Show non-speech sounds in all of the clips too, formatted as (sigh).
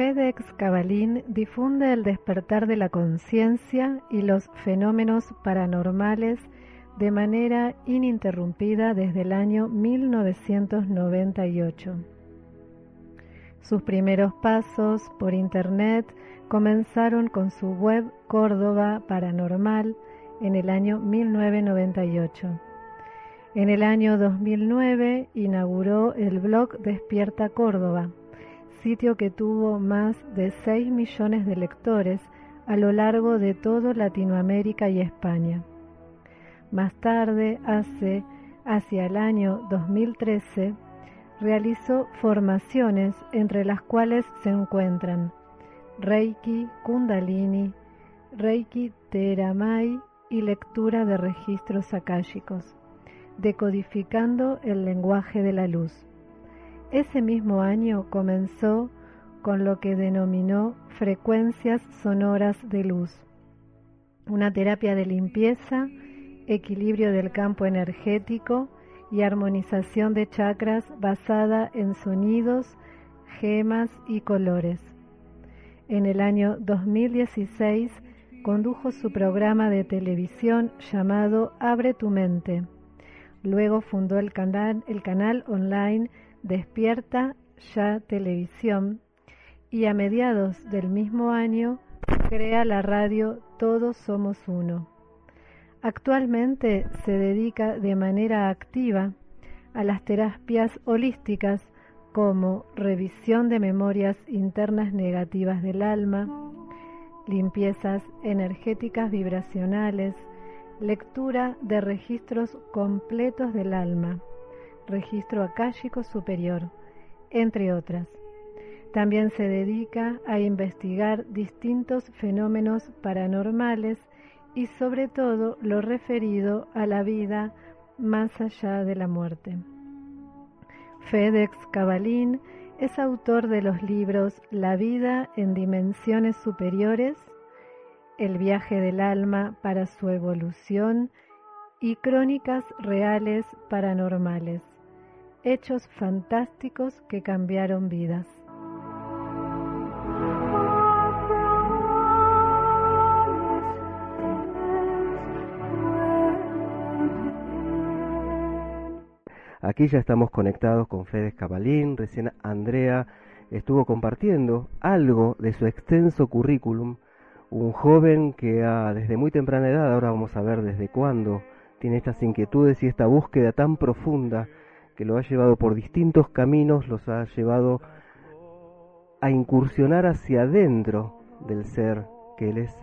FedEx Cabalín difunde el despertar de la conciencia y los fenómenos paranormales de manera ininterrumpida desde el año 1998. Sus primeros pasos por Internet comenzaron con su web Córdoba Paranormal en el año 1998. En el año 2009 inauguró el blog Despierta Córdoba, sitio que tuvo más de 6 millones de lectores a lo largo de todo Latinoamérica y España. Más tarde, hace, hacia el año 2013, realizó formaciones entre las cuales se encuentran Reiki, Kundalini, Reiki Teramai y lectura de registros akáshicos, decodificando el lenguaje de la luz. Ese mismo año comenzó con lo que denominó frecuencias sonoras de luz, una terapia de limpieza, equilibrio del campo energético y armonización de chakras basada en sonidos, gemas y colores. En el año 2016 condujo su programa de televisión llamado Abre tu mente. Luego fundó el canal, el canal online Despierta Ya Televisión y a mediados del mismo año crea la radio Todos Somos Uno. Actualmente se dedica de manera activa a las terapias holísticas como revisión de memorias internas negativas del alma, limpiezas energéticas vibracionales, lectura de registros completos del alma, registro akáshico superior, entre otras. También se dedica a investigar distintos fenómenos paranormales y sobre todo lo referido a la vida más allá de la muerte. FedEx Cabalín es autor de los libros La vida en dimensiones superiores, El viaje del alma para su evolución y Crónicas reales paranormales, hechos fantásticos que cambiaron vidas. Aquí ya estamos conectados con Fede Cabalín, recién Andrea estuvo compartiendo algo de su extenso currículum, un joven que desde muy temprana edad, ahora vamos a ver desde cuándo, tiene estas inquietudes y esta búsqueda tan profunda que lo ha llevado por distintos caminos, los ha llevado a incursionar hacia adentro del ser que él es,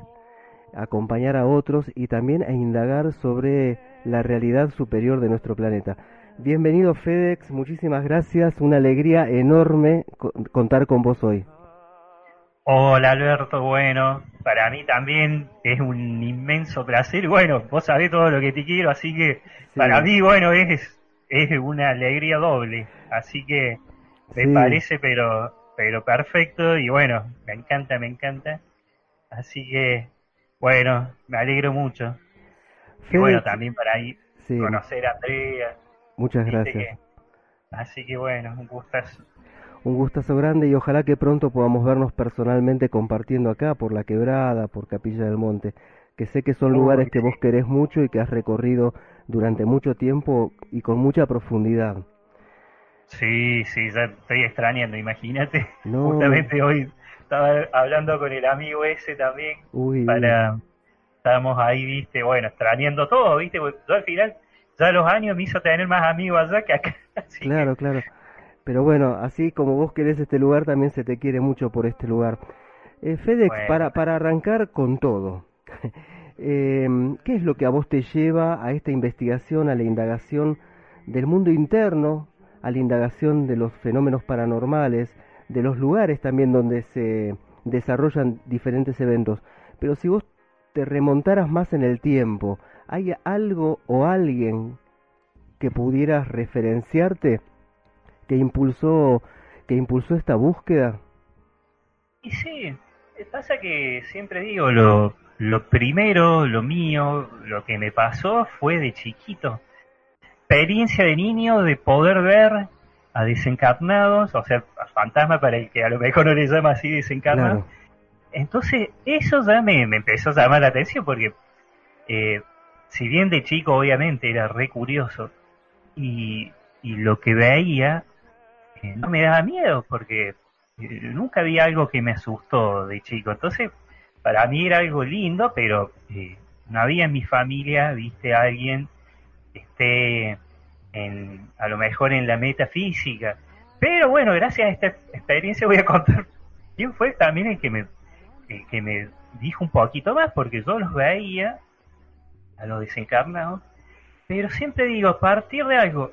a acompañar a otros y también a indagar sobre la realidad superior de nuestro planeta. Bienvenido FedEx, muchísimas gracias, una alegría enorme contar con vos hoy. Hola Alberto, bueno, para mí también es un inmenso placer, bueno, vos sabés todo lo que te quiero, así que para mí, bueno, es, es una alegría doble, así que me parece pero, pero perfecto y bueno, me encanta, me encanta, así que bueno, me alegro mucho. y bueno, también para ir conocer a Andrea Muchas gracias. así que bueno, un gustazo. Un gustazo grande y ojalá que pronto podamos vernos personalmente compartiendo acá por La Quebrada, por Capilla del Monte, que sé que son lugares que vos querés mucho y que has recorrido durante mucho tiempo y con mucha profundidad. Sí, sí, ya estoy extrañando, imagínate. (laughs) Justamente hoy estaba hablando con el amigo ese también Uy, para estábamos ahí, viste, bueno, extrañando todo, viste, porque yo al final ya los años me hizo tener más amigos allá que acá. (laughs) claro, claro. Pero bueno, así como vos querés este lugar, también se te quiere mucho por este lugar. Eh, FedEx, para, para arrancar con todo, (laughs) eh, ¿qué es lo que a vos te lleva a esta investigación, a la indagación del mundo interno, a la indagación de los fenómenos paranormales, de los lugares también donde se desarrollan diferentes eventos? Pero si vos te remontaras más en el tiempo, ¿Hay algo o alguien que pudieras referenciarte que impulsó que impulsó esta búsqueda? Y sí, pasa que siempre digo lo lo primero, lo mío, lo que me pasó fue de chiquito. Experiencia de niño de poder ver a desencarnados, o sea, fantasma para el que a lo mejor no le llama así desencarnado. Entonces, eso ya me, empezó a llamar la atención porque, eh, si bien de chico obviamente era re curioso, y, lo que veía eh, no me daba miedo porque eh, nunca había algo que me asustó de chico. Entonces, para mí era algo lindo, pero no había en mi familia, viste, alguien que esté en, a lo mejor en la metafísica. Pero bueno, gracias a esta experiencia voy a contar (laughs) quién fue también el que me que me dijo un poquito más, porque yo los veía a los desencarnados, pero siempre digo, a partir de algo,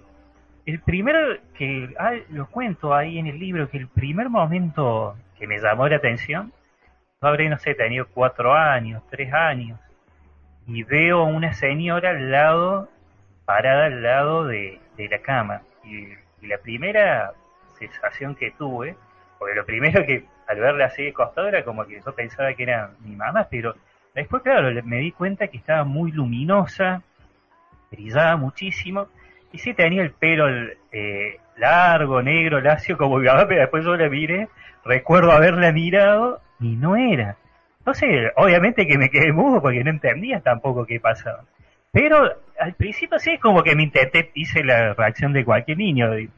el primero que lo cuento ahí en el libro, que el primer momento que me llamó la atención, habré, no sé, tenido cuatro años, tres años, y veo a una señora al lado, parada al lado de, la cama, y, y la primera sensación que tuve, porque lo primero que al verla así de costado era como que yo pensaba que era mi mamá, pero después, claro, me di cuenta que estaba muy luminosa, brillaba muchísimo, y sí tenía el pelo eh, largo, negro, lacio, como mi mamá, pero después yo la miré, recuerdo haberla mirado y no era. Entonces, obviamente que me quedé mudo porque no entendía tampoco qué pasaba. Pero al principio sí es como que me intenté, hice la reacción de cualquier niño, de,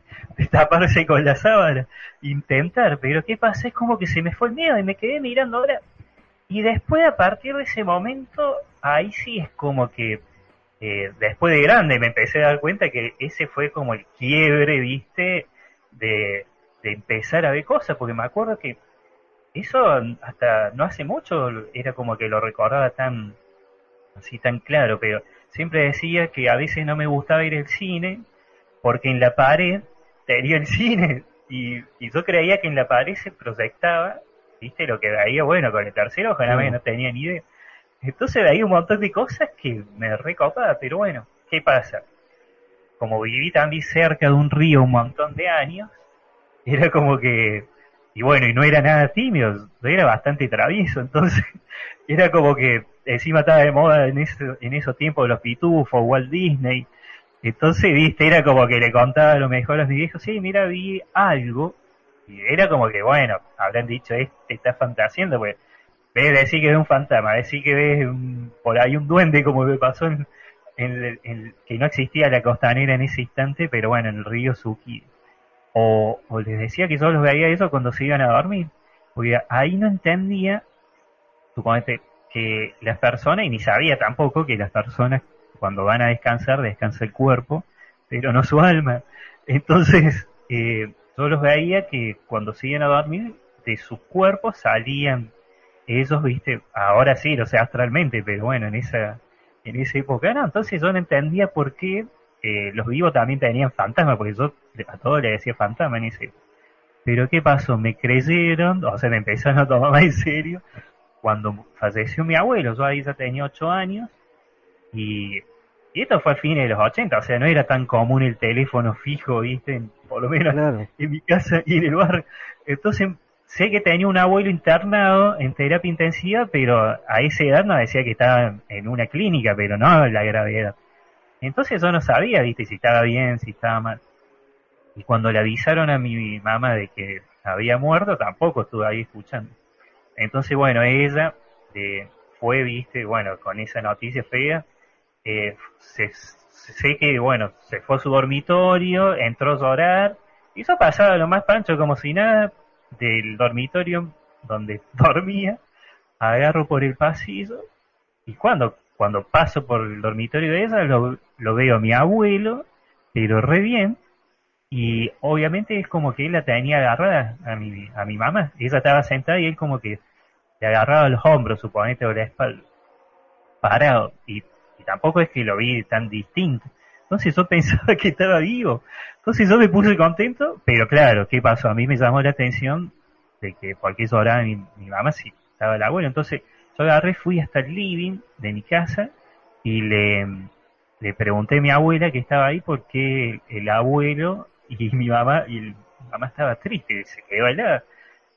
taparse con la sábana, intentar, pero ¿qué pasa? Es como que se me fue el miedo y me quedé mirando ahora. Y después, a partir de ese momento, ahí sí es como que, eh, después de grande, me empecé a dar cuenta que ese fue como el quiebre, viste, de, de empezar a ver cosas, porque me acuerdo que eso hasta no hace mucho era como que lo recordaba tan, así tan claro, pero siempre decía que a veces no me gustaba ir al cine porque en la pared tenía el cine (laughs) y, yo creía que en la pared se proyectaba, viste, lo que veía, bueno, con el tercero ojalá no tenía ni idea. Entonces veía un montón de cosas que me recopaba, pero bueno, ¿qué pasa? Como viví también cerca de un río un montón de años, era como que, y bueno, y no era nada tímido, era bastante travieso, entonces (laughs) era como que encima estaba de moda en, en esos tiempos los pitufos, Walt Disney. Entonces, viste, era como que le contaba a lo mejor a mis viejos, sí, mira, vi algo. Y era como que, bueno, habrán dicho, este está fantaseando, pues, ves decir que ves un fantasma, decir que ves por ahí un duende, como me pasó en, en, que no existía la costanera en ese instante, pero bueno, en el río Suki. O, les decía que yo los veía eso cuando se iban a dormir. Porque ahí no entendía, suponete, que las personas, y ni sabía tampoco que las personas cuando van a descansar, descansa el cuerpo, pero no su alma. Entonces, eh, yo los veía que cuando siguen a dormir, de sus cuerpos salían ellos, viste, ahora sí, o sea, astralmente, pero bueno, en esa, en esa época no. Entonces yo no entendía por qué eh, los vivos también tenían fantasma, porque yo a todos le decía fantasma en ese. Pero ¿qué pasó? Me creyeron, o sea, me empezaron a tomar más en serio, cuando falleció mi abuelo, yo ahí ya tenía ocho años, y, esto fue a fines de los 80, o sea, no era tan común el teléfono fijo, viste, por lo menos en mi casa y en el barrio. Entonces, sé que tenía un abuelo internado en terapia intensiva, pero a esa edad no decía que estaba en una clínica, pero no la gravedad. Entonces yo no sabía, viste, si estaba bien, si estaba mal. Y cuando le avisaron a mi mamá de que había muerto, tampoco estuve ahí escuchando. Entonces, bueno, ella eh, fue, viste, bueno, con esa noticia fea, eh, se, sé que, bueno, se fue a su dormitorio, entró a llorar, hizo pasar lo más pancho como si nada del dormitorio donde (laughs) dormía, agarro por el pasillo y cuando, cuando paso por el dormitorio de ella lo, lo veo a mi abuelo, pero re bien, y obviamente es como que él la tenía agarrada a mi, a mi mamá. Ella estaba sentada y él como que le agarraba los hombros, suponete, o la espalda. Parado. Y, tampoco es que lo vi tan distinto. Entonces yo (laughs) pensaba que estaba vivo. Entonces yo me puse contento, pero claro, ¿qué pasó? A mí me llamó la atención de que porque eso ahora mi, mi mamá si estaba el abuelo. Entonces yo agarré, fui hasta el living de mi casa y le, le pregunté a mi abuela que estaba ahí porque el abuelo y (laughs) mi mamá, y mi mamá estaba triste, se quedó helada.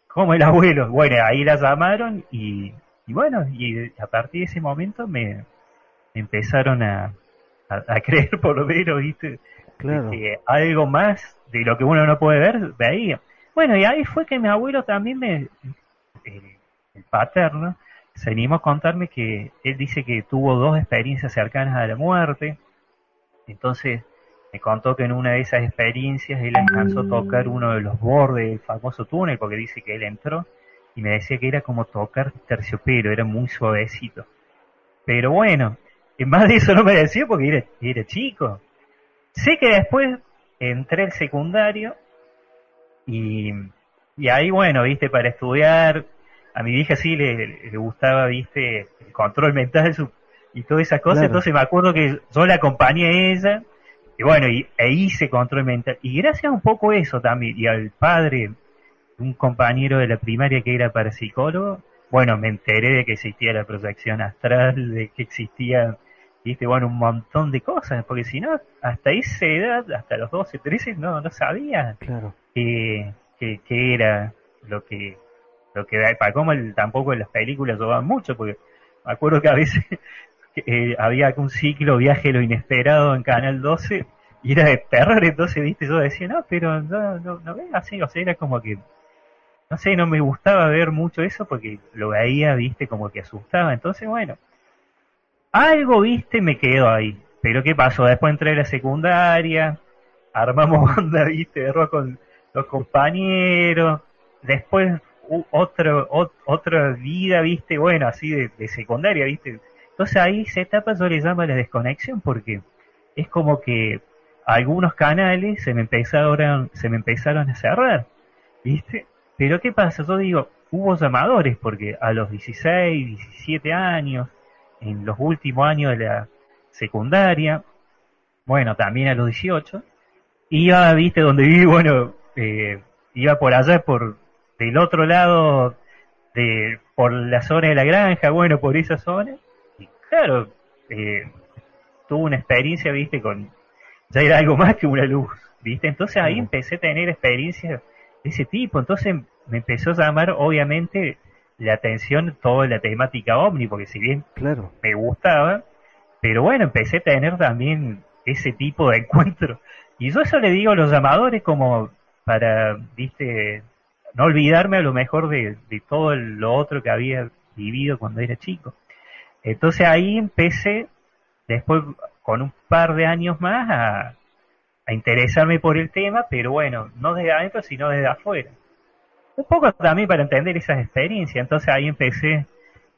¿Cómo el abuelo? Bueno, ahí la llamaron y, y bueno, y a partir de ese momento me, empezaron a, a, (laughs) creer por lo menos, ¿viste? Claro. Que algo más de lo que uno no puede ver, veía. Bueno, y ahí fue que mi abuelo también me, el paterno, se a contarme que él dice que tuvo dos experiencias cercanas a la muerte. Entonces me contó que en una de esas experiencias él alcanzó a tocar uno de los bordes del famoso túnel, porque dice que él entró, y me decía que era como tocar terciopelo, era muy suavecito. Pero bueno, en más de eso no me decía porque era, era chico. Sé que después entré al secundario y, y ahí, bueno, viste, para estudiar, a mi hija sí le, gustaba, viste, el control mental y todas esas cosas, entonces me acuerdo que yo la acompañé a ella, y bueno, y, e hice control mental, y gracias a un poco eso también, y al padre, un compañero de la primaria que era parapsicólogo, bueno, me enteré de que existía la proyección astral, de que existía, viste, bueno, un montón de cosas, porque si no, hasta esa edad, hasta los 12, 13, no, no sabía claro. que, que, que era lo que lo que para como tampoco en las películas lo mucho, porque me acuerdo que a veces (laughs) eh, había un ciclo viaje lo inesperado en Canal 12 y era de terror, entonces, viste, yo decía, no, pero no, no, no así, o sea, era como que, no sé, no me gustaba ver mucho eso porque lo veía, viste, como que asustaba, entonces, bueno, algo, viste, me quedó ahí, pero ¿qué pasó? Después entré a la secundaria, armamos (laughs) banda, viste, de rock con los compañeros, después otro, otra vida, viste, bueno, así de, secundaria, viste. Entonces ahí esa etapa yo le llamo la desconexión porque es como que algunos canales se me empezaron, se me empezaron a cerrar, viste. Pero ¿qué pasa? Yo digo, hubo llamadores porque a los 16, 17 años, en los últimos años de la secundaria, bueno, también a los 18, iba, viste, donde viví, bueno, eh, iba por allá por del otro lado, de por la zona de la granja, bueno, por esa zona, y claro, eh, tuve una experiencia, viste, con, ya era algo más que una luz, viste, entonces ahí empecé a tener experiencias de ese tipo, entonces me empezó a llamar, obviamente, la atención toda la temática ovni, porque si bien claro. me gustaba, pero bueno, empecé a tener también ese tipo de (laughs) encuentro. Y yo eso le digo a los llamadores como para, viste, no olvidarme a lo mejor de, todo lo otro que había vivido cuando era chico. Entonces ahí empecé, después con un par de años más, a, interesarme por el tema, pero bueno, no desde adentro, sino desde afuera. Un poco también para entender esas experiencias. Entonces ahí empecé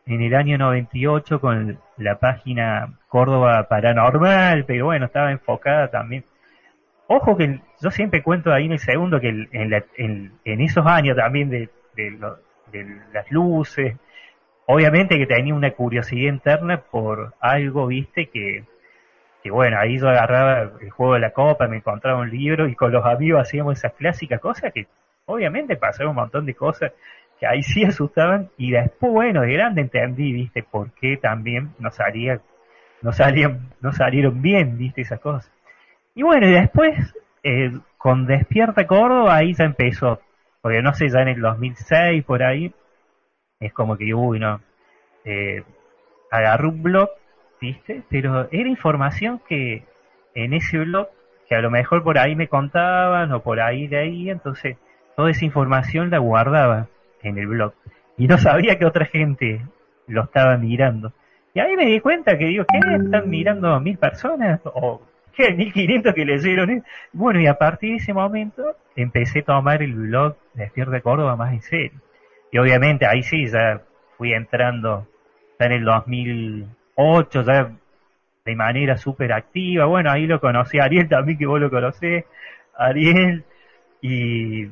en el año 98 con la página Córdoba Paranormal, pero bueno, estaba enfocada también Ojo que yo siempre cuento ahí en el segundo que en, esos años también de, las luces, obviamente que tenía una curiosidad interna por algo, viste, que, bueno, ahí yo agarraba el juego de la copa, me encontraba un libro y con los amigos hacíamos esas clásicas cosas que obviamente pasaron un montón de cosas que ahí sí (laughs) asustaban y después, bueno, de grande entendí, viste, por qué también no salía, no salían, no salieron bien, viste, esas cosas. Y bueno, y después, eh, con Despierta Córdoba, ahí ya empezó. Porque no sé, ya en el 2006, por ahí, es como que, uy, no. Eh, agarré un blog, ¿viste? Pero era información que en ese blog, que a lo mejor por ahí me contaban o por ahí de ahí, entonces toda esa información la guardaba en el blog. Y no sabía que otra gente lo estaba mirando. Y ahí me di cuenta que digo, ¿qué? ¿Están mirando mil personas? O que 1500 que leyeron. Bueno, y a partir de ese momento empecé a tomar el blog de Despierta Córdoba más en serio. Y obviamente ahí sí, ya fui entrando, ya en el 2008, ya de manera súper activa. Bueno, ahí lo conocí a Ariel también, que vos lo conocés, Ariel, y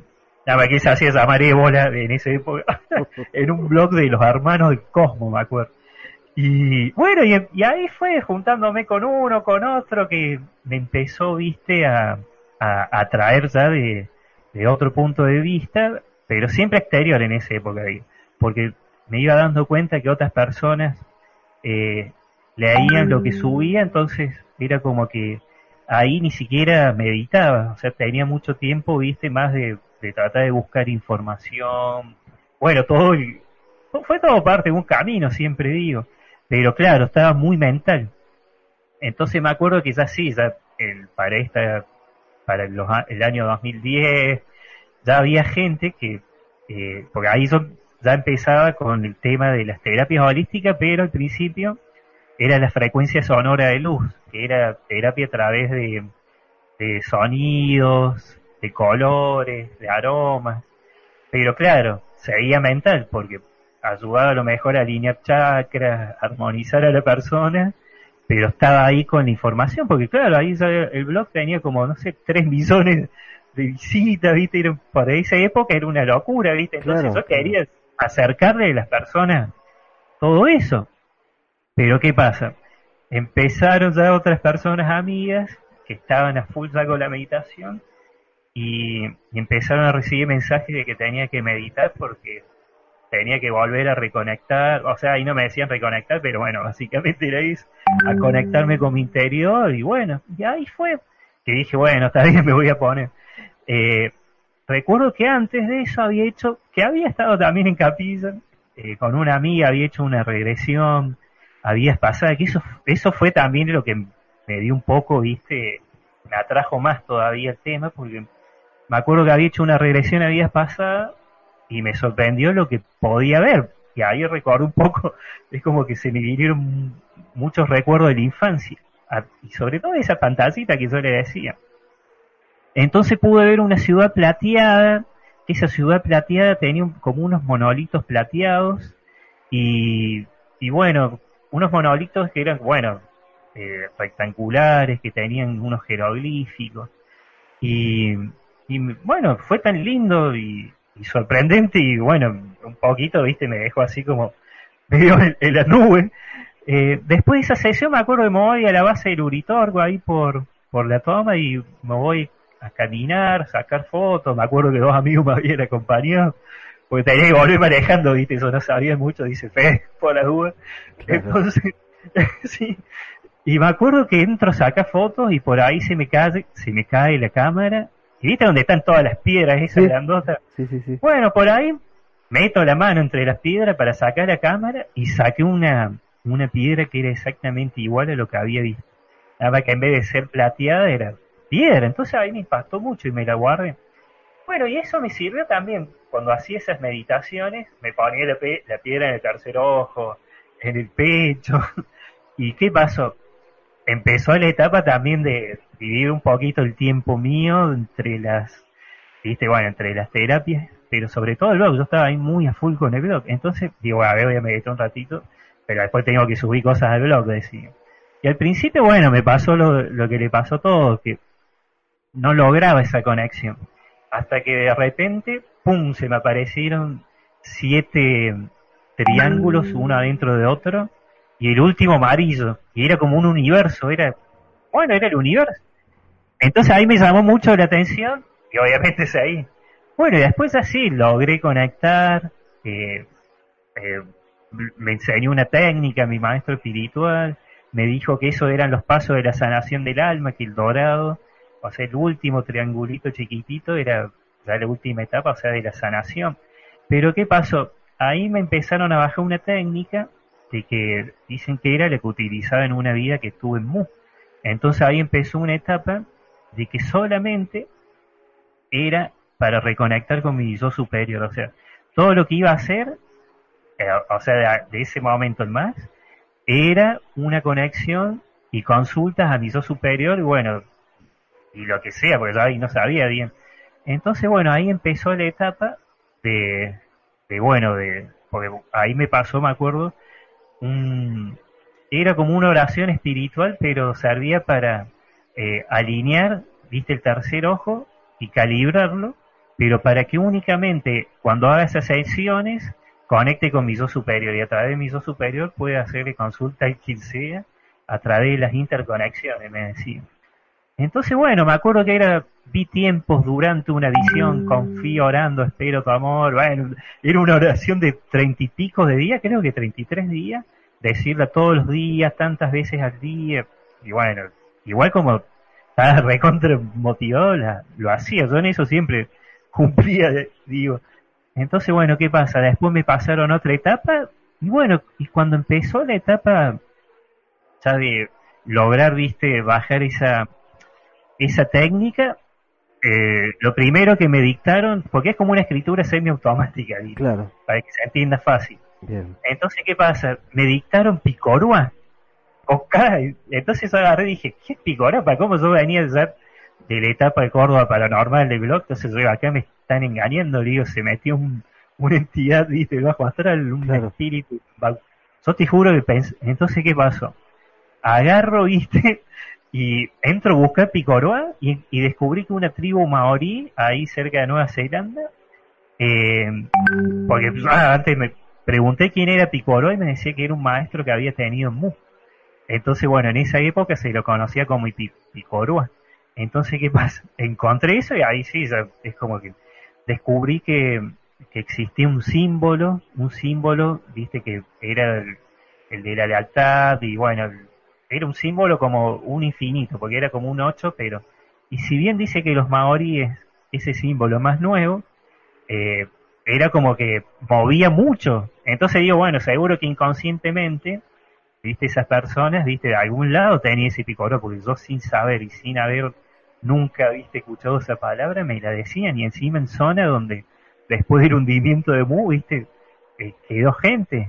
nada que se hacía llamar bola en esa época, (laughs) en un blog de los hermanos del Cosmo, me acuerdo. Y bueno, y, ahí fue juntándome con uno, con otro, que me empezó, viste, a, a, traer ya de, otro punto de vista, pero siempre exterior en esa época, porque me iba dando cuenta que otras personas eh, leían lo que subía, entonces era como que ahí ni siquiera meditaba, o sea, tenía mucho tiempo, viste, más de, de tratar de buscar información, bueno, todo, fue todo parte de un camino, siempre digo. Pero claro, estaba muy mental. Entonces me acuerdo que ya sí, ya el, para esta, para el año 2010, ya había gente que, eh, porque ahí yo ya empezaba con el tema de las terapias holísticas, pero al principio era la frecuencia sonora de luz, que era terapia a través de, de sonidos, de colores, de aromas. Pero claro, seguía mental, porque ayudaba a lo mejor a alinear chakras, armonizar a la persona, pero estaba ahí con la información, porque claro, ahí el blog tenía como, no sé, 3 millones de visitas, ¿viste? Era, por esa época era una locura, ¿viste? Entonces yo quería acercarle a las personas todo eso. Pero ¿qué pasa? Empezaron ya otras personas amigas que estaban a full ya con la meditación y, empezaron a recibir mensajes de que tenía que meditar porque tenía que volver a reconectar, o sea, ahí no me decían reconectar, pero bueno, (laughs) básicamente era a conectarme con mi interior y bueno, y ahí fue que dije, bueno, está bien, (laughs) me voy a poner. Eh, recuerdo que antes de eso había hecho, que había estado también en capilla, eh, con una amiga, había hecho una regresión, había pasado, que eso, eso fue también lo que me dio un poco, viste, me atrajo más todavía el tema, porque me acuerdo que había hecho una regresión a pasadas y me sorprendió lo que podía ver. Y ahí recuerdo un poco, (laughs) es como que se me vinieron muchos recuerdos de la infancia. Y sobre todo esa pantallita que yo le decía. Entonces pude ver una ciudad plateada, esa ciudad plateada tenía como unos monolitos plateados y, y bueno, unos monolitos que eran, bueno, eh, rectangulares, que tenían unos jeroglíficos. Y, y bueno, fue tan lindo y, sorprendente y bueno, un poquito, viste, me dejó así como medio en, la nube. Eh, después de esa sesión me acuerdo que me voy a la base del Uritorgo ahí por, por la toma y me voy a caminar, sacar fotos, me acuerdo que dos amigos me habían acompañado, porque tenía que volver manejando, viste, eso no sabía mucho, dice Fe, por la duda. Entonces, (laughs) sí, y me acuerdo que entro, saca fotos y por ahí se me cae, se me cae la cámara ¿Y viste dónde están todas las piedras esas grandotas? Sí, sí, sí. Bueno, por ahí meto la mano entre las piedras para sacar la cámara y saqué una, una piedra que era exactamente igual a lo que había visto. Nada más que en vez de ser plateada era piedra. Entonces ahí me impactó mucho y me la guardé. Bueno, y eso me sirvió también. Cuando hacía esas meditaciones, me ponía la, la piedra en el tercer ojo, en el pecho. (laughs) ¿Y qué pasó? Empezó la etapa también de vivir un poquito el tiempo mío entre las, viste, bueno, entre las terapias, pero sobre todo el blog, yo estaba ahí muy a full con el blog, entonces digo, a ver, voy a meditar un ratito, pero después tengo que subir cosas al blog, decía. Y al principio, bueno, me pasó lo, lo que le pasó a todo, que no lograba esa conexión, hasta que de repente, pum, se me aparecieron siete triángulos uno adentro de otro, y el último amarillo, y era como un universo, era, bueno, era el universo. Entonces ahí me llamó mucho la atención, y obviamente es ahí. Bueno, y después así logré conectar, eh, eh, me enseñó una técnica, mi maestro espiritual, me dijo que eso eran los pasos de la sanación del alma, que el dorado, o sea, el último triangulito chiquitito era ya la última etapa, o sea, de la sanación. Pero ¿qué pasó? Ahí me empezaron a bajar una técnica de que dicen que era la que utilizaba en una vida que estuve en Mu. Entonces ahí empezó una etapa de que solamente era para reconectar con mi yo superior, o sea, todo lo que iba a hacer, eh, o sea, de, ese momento en más, era una conexión y consultas a mi yo superior y bueno, y lo que sea, porque yo ahí no sabía bien. Entonces, bueno, ahí empezó la etapa de, de bueno, de, porque ahí me pasó, me acuerdo, era como una oración espiritual, pero servía para eh, alinear, viste, el tercer ojo y calibrarlo, pero para que únicamente cuando haga esas sesiones conecte con mi yo superior y a través de mi yo superior pueda hacerle consulta a quien sea a través de las interconexiones, me decía. Entonces, bueno, me acuerdo que era, vi tiempos durante una visión, confío orando, espero tu amor, bueno, era una oración de treinta y pico de días, creo que treinta y tres días, decirla todos los días, tantas veces al día, y bueno, igual como estaba (laughs) recontra motivado, lo hacía, yo en eso siempre (laughs) cumplía, digo. Entonces, bueno, ¿qué pasa? Después me pasaron otra etapa, y bueno, y cuando empezó la etapa ya de lograr, viste, bajar esa esa técnica, eh, lo primero que me dictaron, porque es como una escritura semiautomática, claro. para que se entienda fácil. Entonces, ¿qué pasa? Me dictaron picorua. Entonces agarré y dije, ¿qué es picorua? ¿Para cómo yo venía de la etapa de Córdoba paranormal de blog? Entonces yo acá me están engañando, digo, se metió una entidad, viste, bajo astral, un espíritu. Yo te juro que pensé, entonces, ¿qué pasó? Agarro, viste, y entro a buscar Picoroa y, descubrí que una tribu maorí ahí cerca de Nueva Zelanda, eh, porque ah, antes me pregunté quién era Picoroa y me decía que era un maestro que había tenido en Mu. Entonces, bueno, en esa época se lo conocía como Picoroa. Entonces, ¿qué pasa? (laughs) Encontré eso y ahí sí, es como que descubrí que, que existía un símbolo, un símbolo, viste, que era el, el de la lealtad y bueno, era un símbolo como un infinito, porque era como un 8, pero... Y si bien dice que los maoríes, ese símbolo más nuevo, eh, era como que movía mucho. Entonces digo, bueno, seguro que inconscientemente, viste, esas personas, viste, de algún lado tenía ese picoro, porque yo sin saber y sin haber nunca, viste, escuchado esa palabra, me la decían, y encima en zona donde después del hundimiento de Mu, viste, eh, quedó gente.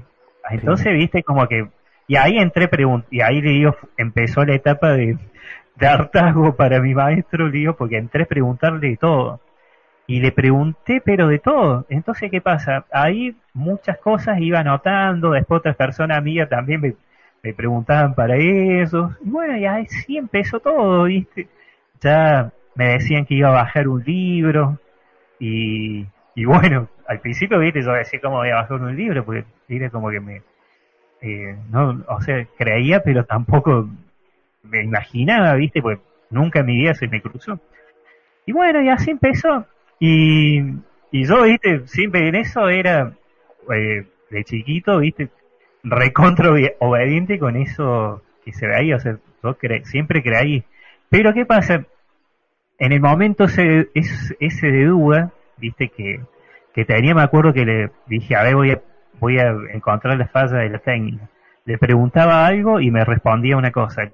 Entonces, viste, como que y ahí entré y ahí digo, empezó la etapa de, de hartazgo para mi maestro, digo, porque entré a preguntarle de todo. Y le pregunté, pero de todo. Entonces, ¿qué pasa? Ahí muchas cosas iba anotando, después otras personas mías también me, me preguntaban para eso. Y bueno, y ahí sí empezó todo, ¿viste? Ya me decían que iba a bajar un libro. Y, y bueno, al principio, ¿viste? Yo decía cómo voy a bajar un libro, porque era como que me, eh, no, o sea, creía, pero tampoco me imaginaba, ¿viste? Pues nunca en mi vida se me cruzó. Y bueno, y así empezó. Y, y yo, ¿viste? Siempre en eso era, eh, de chiquito, ¿viste? Recontra obediente con eso que se veía, o sea, yo siempre creí. Pero ¿qué pasa? En el momento ese, ese de duda, ¿viste? Que, que tenía, me acuerdo que le dije, a ver, voy a voy a encontrar la falla de la técnica. Le preguntaba algo y me respondía una cosa.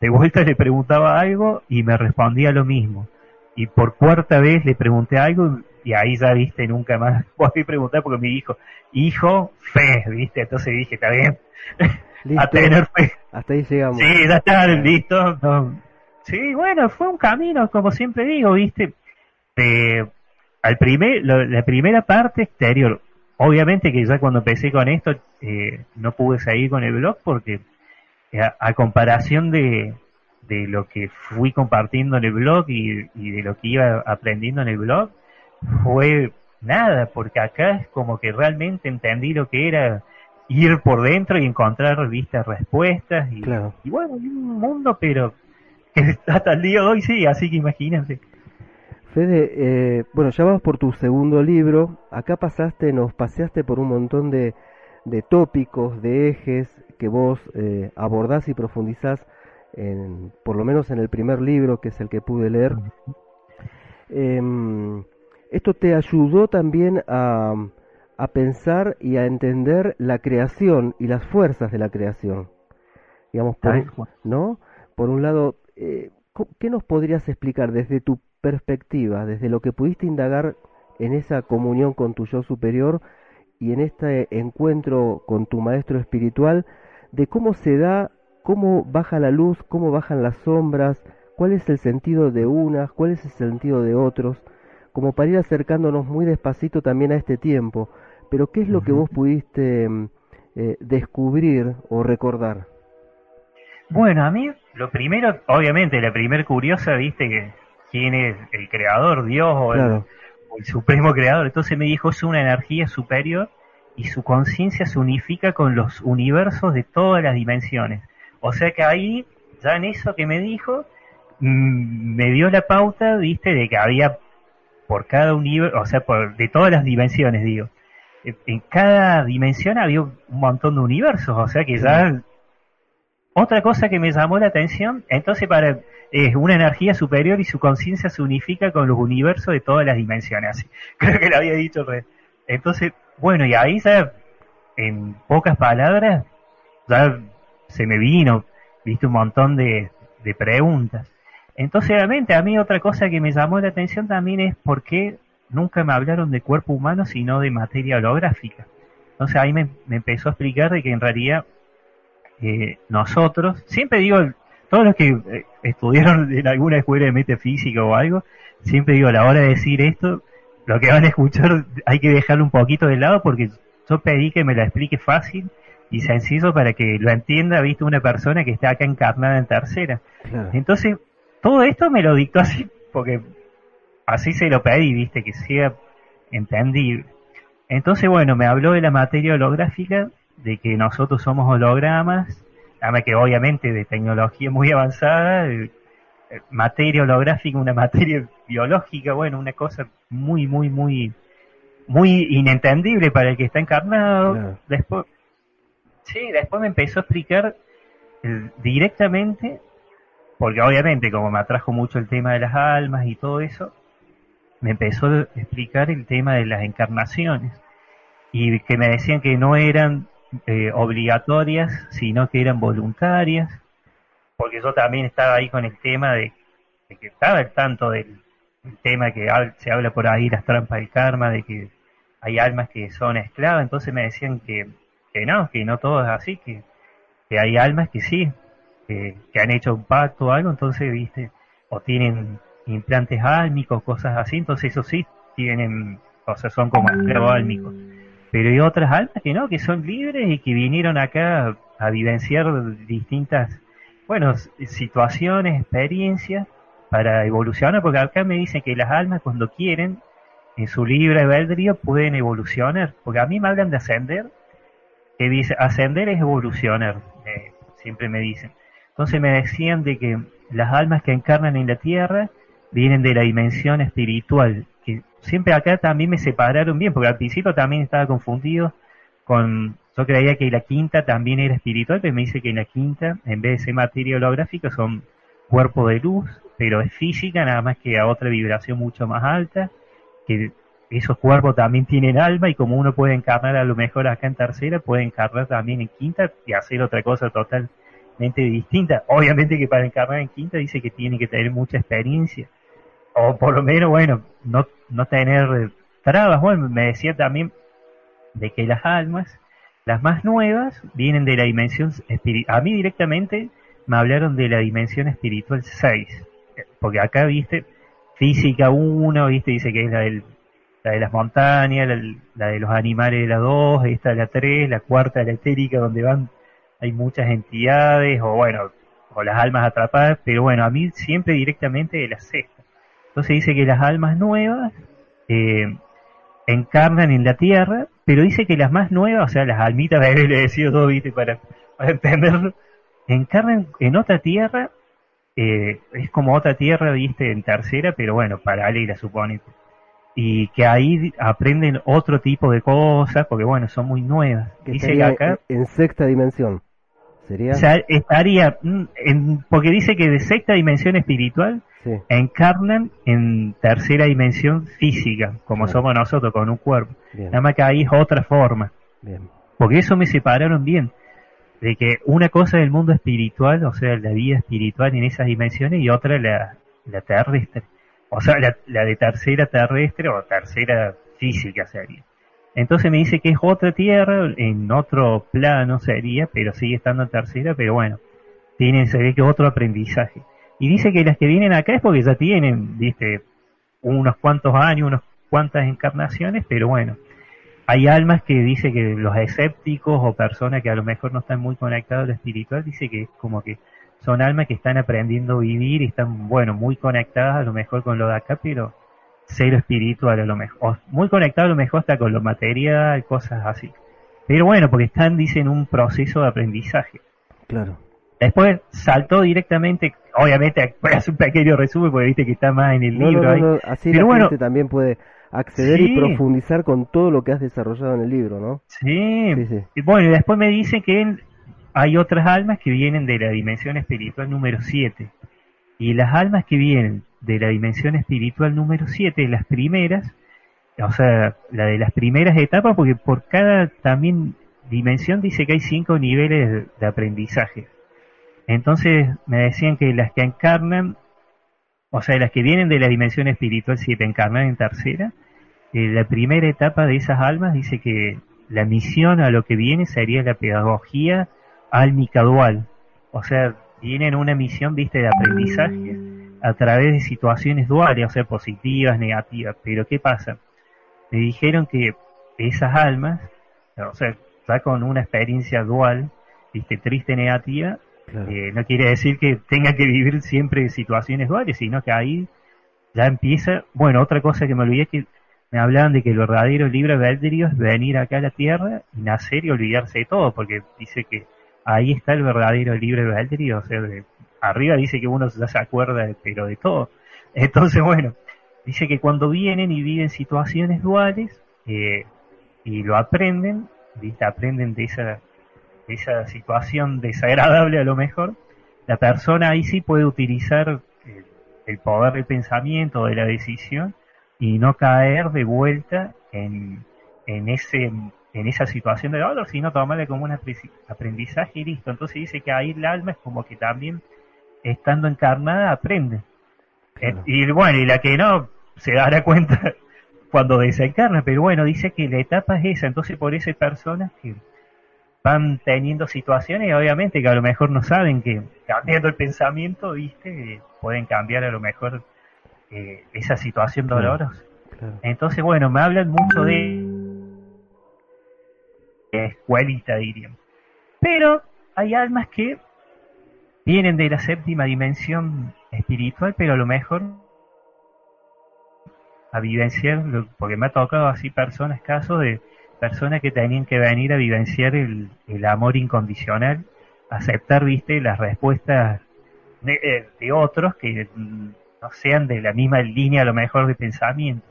De vuelta le preguntaba algo y me respondía lo mismo. Y por cuarta vez le pregunté algo y ahí ya viste, nunca más (laughs) volví a preguntar porque me dijo, hijo, fe, viste, entonces dije, está bien, (laughs) a tener fe. Hasta ahí llegamos. Sí, ya está, listo. Sí, bueno, fue un camino, como siempre digo, viste, de al primer, la primera parte exterior, obviamente que ya cuando empecé con esto eh, no pude seguir con el blog porque eh, a, comparación de, de, lo que fui compartiendo en el blog y, de lo que iba aprendiendo en el blog, fue nada, porque acá es como que realmente entendí lo que era ir por dentro y encontrar vistas respuestas y, y bueno, un mundo pero que (laughs) hasta el día de hoy sí, así que imagínense. Fede, eh, bueno, ya vas por tu segundo libro. Acá pasaste, nos paseaste por un montón de, de tópicos, de ejes que vos eh, abordás y profundizás, en, por lo menos en el primer libro, que es el que pude leer. Em, esto te ayudó también a, a pensar y a entender la creación y las fuerzas de la creación. Digamos, por, ¿no? Por un lado, eh, ¿qué nos podrías explicar desde tu perspectiva, desde lo que pudiste indagar en esa comunión con tu yo superior y en este encuentro con tu maestro espiritual, de cómo se da, cómo baja la luz, cómo bajan las sombras, cuál es el sentido de unas, cuál es el sentido de otros, como para ir acercándonos muy despacito también a este tiempo. Pero ¿qué es lo que vos pudiste mm, eh, descubrir o recordar? Bueno, a mí lo primero, obviamente, la primer curiosa, viste que quién es el creador, Dios o, el, supremo creador. Entonces me dijo, es una energía superior y su conciencia se unifica con los universos de todas las dimensiones. O sea que ahí, ya en eso que me dijo, mm, me dio la pauta, viste, de que había por cada universo, o sea, por, de todas las dimensiones, digo. En cada dimensión había un montón de universos, o sea que ya... Otra cosa que me llamó la atención, entonces para es una energía superior y su conciencia se unifica con los universos de todas las dimensiones. (laughs) Creo que lo había dicho. Entonces, bueno, y ahí ya, en pocas palabras, ya se me vino, viste, un montón de, preguntas. Entonces, obviamente, a mí otra cosa que me llamó la atención también es por qué nunca me hablaron de cuerpo humano, sino de materia holográfica. Entonces ahí me, empezó a explicar de que en realidad eh, nosotros, siempre digo, todos los que eh, estudiaron en alguna escuela de metafísica o algo, siempre digo, a la hora de decir esto, lo que van a escuchar hay que dejarlo un poquito de lado porque yo pedí que me la explique fácil y sencillo para que lo entienda, viste, una persona que está acá encarnada en tercera. Entonces, todo esto me lo dictó así, porque así se lo pedí, viste, que sea entendible. Entonces, bueno, me habló de la materia holográfica, de que nosotros somos hologramas, además que obviamente de tecnología muy avanzada, materia holográfica, una materia biológica, bueno, una cosa muy, muy, muy, muy inentendible para el que está encarnado. Después, sí, después me empezó a explicar eh, directamente, porque obviamente como me atrajo mucho el tema de las almas y todo eso, me empezó a explicar el tema de las encarnaciones y que me decían que no eran eh, obligatorias, sino que eran voluntarias, porque yo también estaba ahí con el tema de, que estaba al tanto del, tema que se habla por ahí, las trampas del karma, de que hay almas que son esclavas, entonces me decían que, que no, que no todo es así, que, que hay almas que sí, que, han hecho un pacto o algo, entonces, viste, o tienen implantes álmicos, cosas así, entonces eso sí tienen, o sea, son como esclavos álmicos. Pero hay otras almas que no, que son libres y que vinieron acá a vivenciar distintas, bueno, situaciones, experiencias para evolucionar, porque acá me dicen que las almas cuando quieren, en su libre albedrío, pueden evolucionar, porque a mí me hablan de ascender, que dice, ascender es evolucionar, siempre me dicen. Entonces me decían de que las almas que encarnan en la tierra vienen de la dimensión espiritual, siempre acá también me separaron bien, porque al principio también estaba confundido con, yo creía que la quinta también era espiritual, pero me dice que en la quinta, en vez de ser materia holográfica, son cuerpo de luz, pero es física, nada más que a otra vibración mucho más alta, que esos cuerpos también tienen alma y como uno puede encarnar a lo mejor acá en tercera, puede encarnar también en quinta y hacer otra cosa totalmente distinta. Obviamente que para encarnar en quinta dice que tiene que tener mucha experiencia o por lo menos, bueno, no, no tener trabas. Bueno, me decía también de que las almas, las más nuevas, vienen de la dimensión espiritual. A mí directamente me hablaron de la dimensión espiritual 6, porque acá, viste, física 1, viste, dice que es la, del, la de las montañas, la, de los animales de la 2, esta la 3, la cuarta la etérica, donde van, hay muchas entidades, o bueno, o las almas atrapadas, pero bueno, a mí siempre directamente de la sexta. Entonces dice que las almas nuevas eh, encarnan en la tierra, pero dice que las más nuevas, o sea, las almitas, (laughs) le he decido todo, viste, para, entenderlo, encarnan en otra tierra, eh, es como otra tierra, viste, en tercera, pero bueno, paralela, supone. Y que ahí aprenden otro tipo de cosas, porque bueno, son muy nuevas. dice que acá, en sexta dimensión. ¿Sería? O sea, estaría, mm, en, porque dice que de sexta dimensión espiritual encarnan en tercera dimensión física, como somos nosotros, con un cuerpo. Nada más que ahí es otra forma. Porque eso me separaron bien. De que una cosa es el mundo espiritual, o sea, la vida espiritual en esas dimensiones, y otra la, la terrestre. O sea, la, la de tercera terrestre o tercera física sería. Entonces me dice que es otra tierra, en otro plano sería, pero sigue estando en tercera, pero bueno, tiene, se que otro aprendizaje. Y dice que las que vienen acá es porque ya tienen, viste, unos cuantos años, unas cuantas encarnaciones, pero bueno, hay almas que dice que los escépticos o personas que a lo mejor no están muy conectados a lo espiritual, dice que es como que son almas que están aprendiendo a vivir y están, bueno, muy conectadas a lo mejor con lo de acá, pero cero espiritual a lo mejor, muy conectados a lo mejor hasta con lo material, cosas así. Pero bueno, porque están, dicen, en un proceso de aprendizaje. Claro. Después saltó directamente, obviamente (laughs) voy a hacer un pequeño resumen porque viste que está más en el libro. así Pero la gente también puede acceder y profundizar con todo lo que has desarrollado en el libro, ¿no? Sí. Y bueno, y después me dice que hay otras almas que vienen de la dimensión espiritual número 7. Y las almas que vienen de la dimensión espiritual número 7, las primeras, o sea, la de las primeras etapas, porque por cada también dimensión dice que hay cinco niveles de aprendizaje. Entonces me decían que las que encarnan o sea, las que vienen de la dimensión espiritual, si te encarnan en tercera, eh, la primera etapa de esas almas dice que la misión a lo que viene sería la pedagogía álmica dual. O sea, tienen una misión, viste, de aprendizaje a través de situaciones duales, o sea, positivas, negativas. Pero ¿qué pasa? Me dijeron que esas almas, o sea, ya con una experiencia dual, viste, triste, negativa, eh, no quiere decir que tenga que vivir siempre situaciones duales, sino que ahí ya empieza, bueno, otra cosa que me olvidé es que me hablaban de que el verdadero libre albedrío es venir acá a la tierra y nacer y olvidarse de todo, porque dice que ahí está el verdadero libre albedrío, o sea, arriba dice que uno ya se acuerda, pero de todo. Entonces, bueno, dice que cuando vienen y viven situaciones duales eh, y lo aprenden, ¿viste? aprenden de esa esa situación desagradable a lo mejor, la persona ahí sí puede utilizar el, poder del pensamiento, de la decisión, y no caer de vuelta en, en, ese, en esa situación de dolor, sino tomarle como un aprendizaje y listo. Entonces dice que ahí el alma es como que también, estando encarnada, aprende. Eh, y bueno, y la que no, se dará cuenta (laughs) cuando desencarna, pero bueno, dice que la etapa es esa, entonces por esa persona que van teniendo situaciones obviamente que a lo mejor no saben que cambiando el pensamiento, viste, pueden cambiar a lo mejor eh, esa situación dolorosa. Entonces, bueno, me hablan mucho de escuelita, diríamos. Pero hay almas que vienen de la séptima dimensión espiritual, pero a lo mejor a vivenciar, porque me ha tocado así personas, casos de personas que tenían que venir a vivenciar el, amor incondicional, aceptar, viste, las respuestas de, eh, otros que mm, no sean de la misma línea a lo mejor de pensamiento.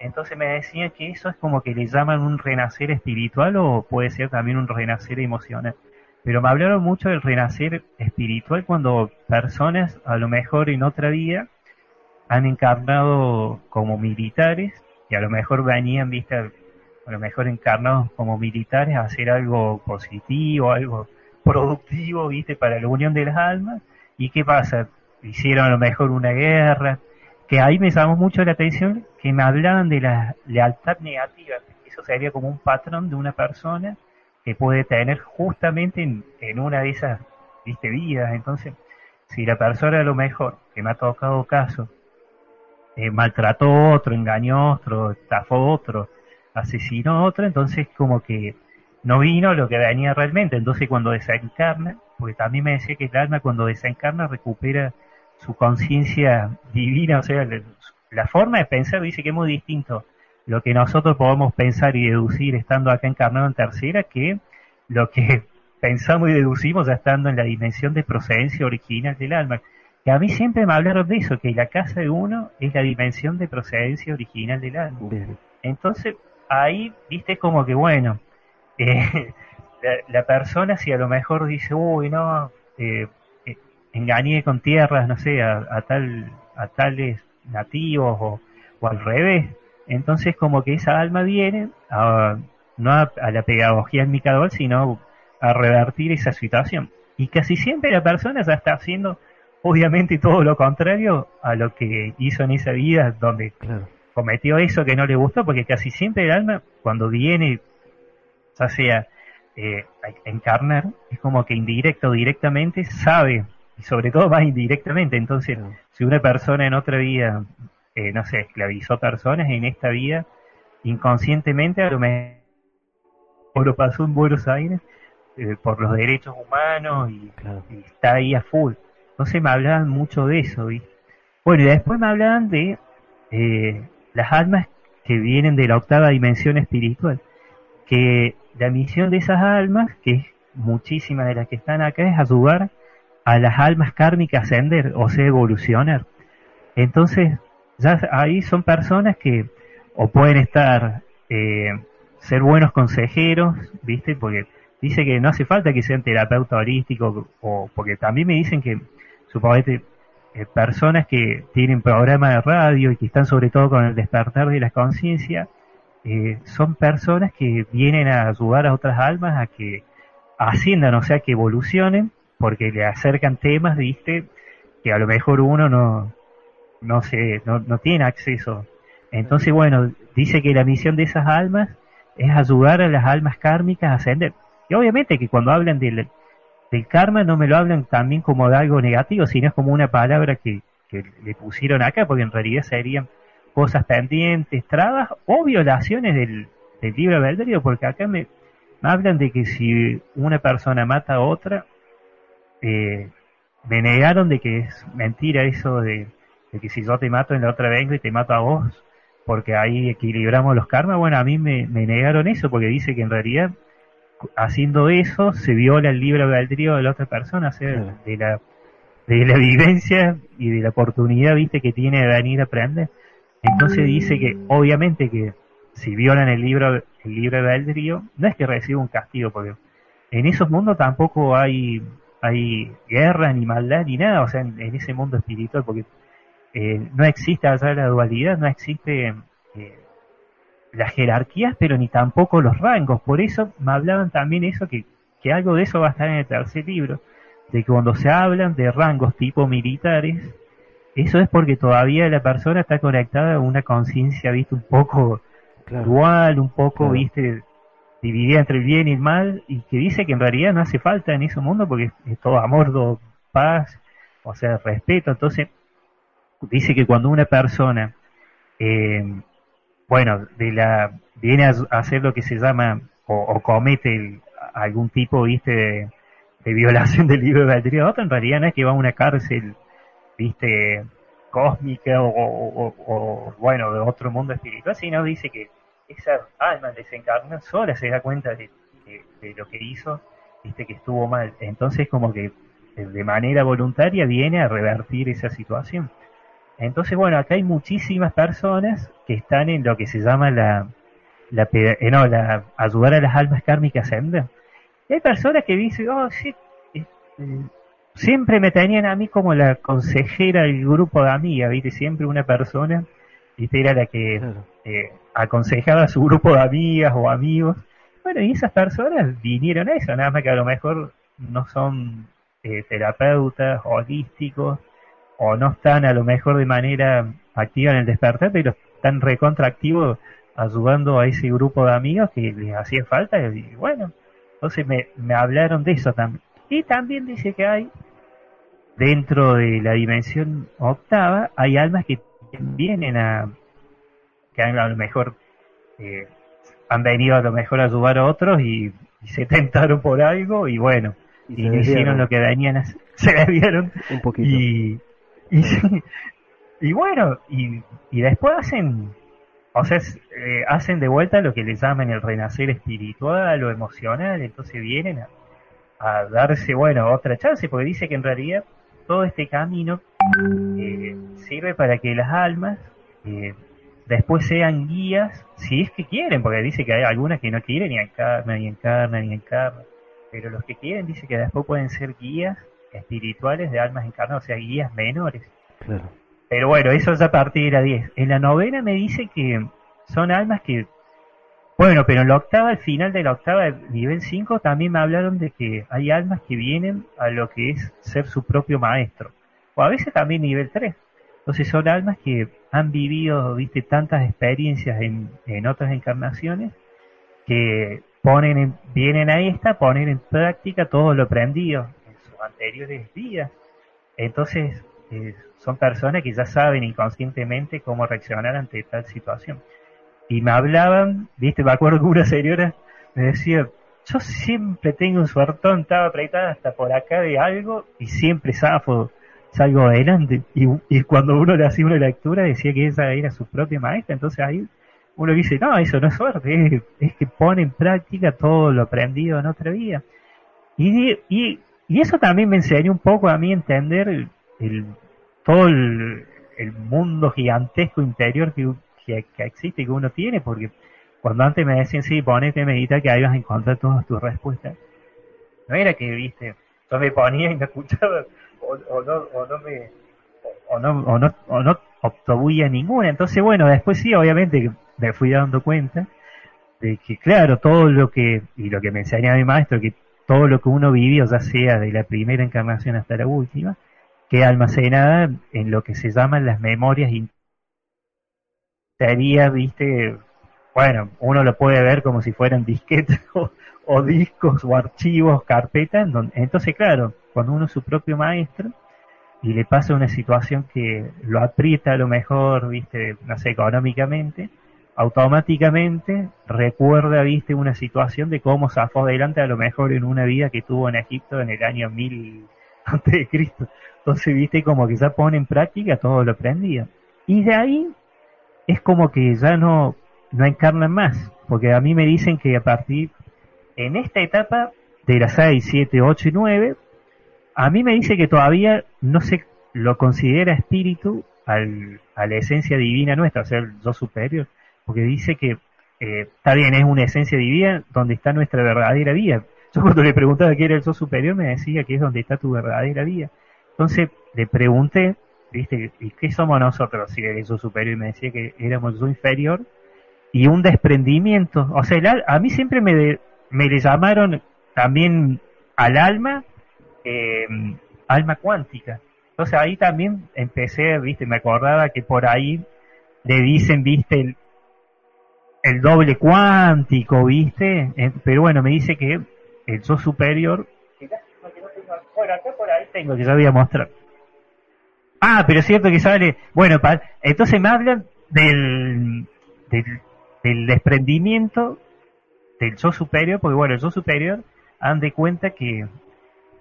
Entonces me decían que eso es como que le llaman un renacer espiritual o puede ser también un renacer emocional. Pero me hablaron mucho del renacer espiritual cuando personas a lo mejor en otra vida han encarnado como militares y a lo mejor venían, viste, a lo mejor encarnados como militares a hacer algo positivo, algo productivo, ¿viste? Para la unión de las almas. ¿Y qué pasa? Hicieron a lo mejor una guerra, que ahí me llamó mucho la atención que me hablaban de la lealtad negativa. Eso sería como un patrón de una persona que puede tener justamente en, una de esas ¿viste? vidas. Entonces, si la persona a lo mejor, que me ha tocado caso, eh, maltrató a otro, engañó a otro, estafó a otro, asesinó a otro, entonces como que no vino lo que venía realmente. Entonces cuando desencarna, porque también me decía que el alma cuando desencarna recupera su conciencia divina, o sea, la, forma de pensar dice que es muy distinto lo que nosotros podemos pensar y deducir estando acá encarnado en tercera que lo que (laughs) pensamos y deducimos ya estando en la dimensión de procedencia original del alma. Que a mí siempre me hablaron de eso, que la casa de uno es la dimensión de procedencia original del alma. Entonces, ahí, viste, como que bueno, (laughs) eh, la, persona si a lo mejor dice, uy, no, eh, eh, engañé con tierras, no sé, a, tal, a tales nativos o, al revés, entonces como que esa alma viene a, no a, la pedagogía en Micadol, sino a revertir esa situación. Y casi siempre la persona ya está haciendo, obviamente, todo lo contrario a lo que hizo en esa vida donde claro cometió eso que no le gustó, porque casi siempre el alma, cuando viene, ya sea eh, encarnar, es como que indirecto o directamente sabe, y sobre todo más indirectamente. Entonces, si una persona en otra vida, eh, no sé, esclavizó personas, en esta vida, inconscientemente a lo mejor lo pasó en Buenos Aires eh, por los derechos humanos y, está ahí a full. Entonces me hablaban mucho de eso. Bueno, y después me hablaban de eh, las almas que vienen de la octava dimensión espiritual. Que la misión de esas almas, que es muchísimas de las que están acá, es ayudar a las almas kármicas a ascender, o sea, evolucionar. Entonces, ya ahí son personas que o pueden estar, eh, ser buenos consejeros, ¿viste? Porque dice que no hace falta que sean terapeuta holístico, o porque también me dicen que, suponete, eh, personas que tienen programa de radio y que están sobre todo con el despertar de la conciencia, eh, son personas que vienen a ayudar a otras almas a que asciendan, o sea, que evolucionen, porque le acercan temas, viste, que a lo mejor uno no, no sé, no, no tiene acceso. Entonces, bueno, dice que la misión de esas almas es ayudar a las almas kármicas a ascender. Y obviamente que cuando hablan del, del karma no me lo hablan también como de algo negativo, sino es como una palabra que, que le pusieron acá, porque en realidad serían cosas pendientes, trabas o violaciones del, del libre albedrío, porque acá me, hablan de que si una persona mata a otra, eh, me negaron de que es mentira eso de, que si yo te mato en la otra vengo y te mato a vos, porque ahí equilibramos los karmas. Bueno, a mí me, negaron eso porque dice que en realidad haciendo eso se viola el libre albedrío de la otra persona, o sea, de la de la vivencia y de la oportunidad, viste, que tiene de venir a aprender. Entonces dice que obviamente que si violan el libro el libre albedrío, no es que reciba un castigo, porque en esos mundos tampoco hay hay guerra ni maldad ni nada, o sea, en, ese mundo espiritual, porque eh, no existe allá la dualidad, no existe eh, las jerarquías, pero ni tampoco los rangos. Por eso me hablaban también eso, que, que algo de eso va a estar en el tercer libro, de que cuando se hablan de rangos tipo militares, eso es porque todavía la persona está conectada a una conciencia, viste, un poco dual, un poco, viste, dividida entre el bien y el mal, y que dice que en realidad no hace falta en ese mundo porque es todo amor, paz, o sea, respeto. Entonces, dice que cuando una persona, eh, bueno, de la viene a hacer lo que se llama, o, comete algún tipo, viste, de, violación del libro de albedrío en realidad no es que va a una cárcel, viste, cósmica o, bueno, de otro mundo espiritual, sino dice que esa alma desencarna sola se da cuenta de, lo que hizo, viste que estuvo mal. Entonces como que de manera voluntaria viene a revertir esa situación. Entonces, bueno, acá hay muchísimas personas que están en lo que se llama la, la, eh, no, la ayudar a las almas kármicas a ascender. hay personas que dicen, oh, sí, eh, siempre me tenían a mí como la consejera del grupo de amigas, ¿viste? Siempre una persona, ¿viste? Era la que aconsejaba a su grupo de amigas o amigos. Bueno, y esas personas vinieron a eso, nada más que a lo mejor no son eh, terapeutas holísticos o no están a lo mejor de manera activa en el despertar, pero están recontractivos ayudando a ese grupo de amigos que les hacía falta y bueno, entonces me, me hablaron de eso también. Y también dice que hay dentro de la dimensión octava, hay almas que vienen a, que a lo mejor eh, han venido a lo mejor a ayudar a otros y, se tentaron por algo y bueno, y, hicieron lo que venían a hacer, (laughs) se debieron un poquito. Y, (laughs) y, bueno, y, y después hacen, o sea, eh, hacen de vuelta lo que les llaman el renacer espiritual o emocional, entonces vienen a, darse, bueno, otra chance, porque dice que en realidad todo este camino eh, sirve para que las almas eh, después sean guías, si es que quieren, porque dice que hay algunas que no quieren ni encarnan, ni encarnan, ni encarnan, pero los que quieren dice que después pueden ser guías espirituales de almas encarnadas, o sea, guías menores. Pero bueno, eso es a partir de la 10. En la novena me dice que son almas que, bueno, pero en la octava, al final de la octava, nivel 5, también me hablaron de que hay almas que vienen a lo que es ser su propio maestro, o a veces también nivel 3 entonces son almas que han vivido, viste, tantas experiencias en, en otras encarnaciones que ponen vienen a esta, ponen en práctica todo lo aprendido en anteriores vidas. Entonces eh, son personas que ya saben inconscientemente cómo reaccionar ante tal situación. Y me hablaban, viste, me acuerdo que una señora me decía, yo siempre tengo un suertón, estaba apretada hasta por acá de algo y siempre zafo salgo adelante. Y, y, cuando uno le hacía una lectura decía que esa era su propia maestra, entonces ahí uno dice, no, eso no es suerte, es, que pone en práctica todo lo aprendido en otra vida. Y, y eso también me enseñó un poco a mí entender el, todo el, mundo gigantesco interior que, que, existe que uno tiene, porque cuando antes me decían, sí, ponete medita que ahí vas a encontrar todas tus respuestas. No era que, viste, yo me ponía y me escuchaba o, no, o no me o no, o no, o no obtuve ninguna. Entonces, bueno, después sí, obviamente me fui dando cuenta de que, claro, todo lo que, y lo que me enseñaba mi maestro, que todo lo que uno vivió, ya sea de la primera encarnación hasta la última, queda almacenada en lo que se llaman las memorias sería, viste, bueno, uno lo puede ver como si fueran disquetes (laughs) o, discos o archivos, carpetas, entonces claro, cuando uno es su propio maestro y le pasa una situación que lo aprieta a lo mejor, viste, no sé, económicamente, automáticamente recuerda, viste, una situación de cómo zafó adelante a lo mejor en una vida que tuvo en Egipto en el año 1000 (laughs) antes de Cristo. Entonces, viste, como que ya pone en práctica todo lo aprendido. Y de ahí es como que ya no, no encarnan más, porque a mí me dicen que a partir, en esta etapa de las 6, 7, 8 y 9, a mí me dice que todavía no se lo considera espíritu al, a la esencia divina nuestra, o sea, el yo superior, porque dice que eh, está bien, es una esencia divina donde está nuestra verdadera vida. (laughs) Yo cuando le preguntaba qué era el yo superior me decía que es donde está tu verdadera vida. Entonces le pregunté ¿viste? ¿Y qué somos nosotros si eres superior? Y me decía que éramos yo inferior y un desprendimiento. O sea, a mí siempre me, me le llamaron también al alma, eh, alma cuántica. Entonces ahí también empecé, viste, me acordaba que por ahí le dicen, viste, el, el doble cuántico, viste, eh, pero bueno, me dice que el yo superior, bueno, acá por ahí tengo que ya voy a mostrar. Ah, pero es cierto que sale. Bueno, entonces me hablan del, del, desprendimiento del yo superior, porque bueno, el yo superior, han de cuenta que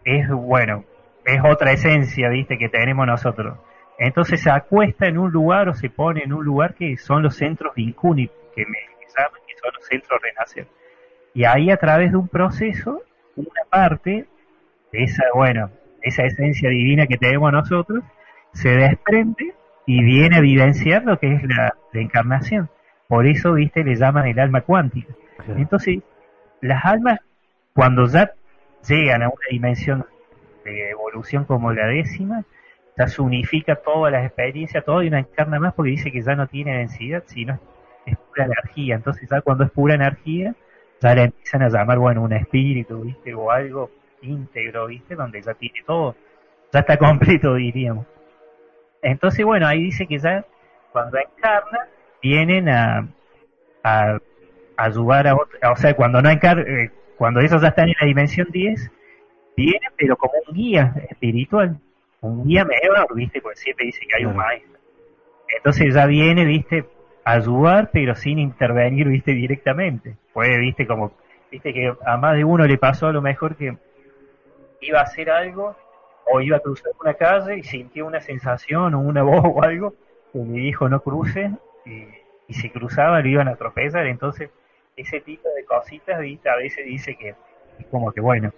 es, bueno, es otra esencia, viste, que tenemos nosotros. Entonces se acuesta en un lugar o se pone en un lugar que son los centros vincuni, que me llaman, que son los centros renacer. Y ahí a través de un proceso, una parte de esa, bueno, esa esencia divina que tenemos nosotros, se desprende y viene a evidenciar lo que es la, encarnación. Por eso, viste, le llaman el alma cuántica. Entonces, las almas, cuando ya llegan a una dimensión de evolución como la décima, ya se unifica todas las experiencias, todo y no encarna más porque dice que ya no tiene densidad, sino pura energía. Entonces, ya cuando es pura energía, ya le empiezan a llamar, bueno, un espíritu, ¿viste? O algo íntegro, ¿viste? Donde ya tiene todo, ya está (laughs) completo, diríamos. Entonces, bueno, ahí dice que ya cuando encarna, vienen a, a, ayudar a o sea, cuando no encarna, eh, cuando esos ya están en la dimensión 10, vienen pero como un guía espiritual, un guía mejor, ¿viste? Porque siempre dice que hay un maestro. Entonces ya viene, ¿viste? Ayudar, pero sin intervenir, ¿viste? Directamente. Puede, ¿viste? Como, ¿viste? Que a más de uno le pasó a lo mejor que iba a hacer algo o iba a cruzar una calle y sintió una sensación o una (laughs) voz o algo que me dijo no cruce y, si cruzaba lo iban a atropellar entonces ese tipo de cositas ¿viste? a veces dice que es como que bueno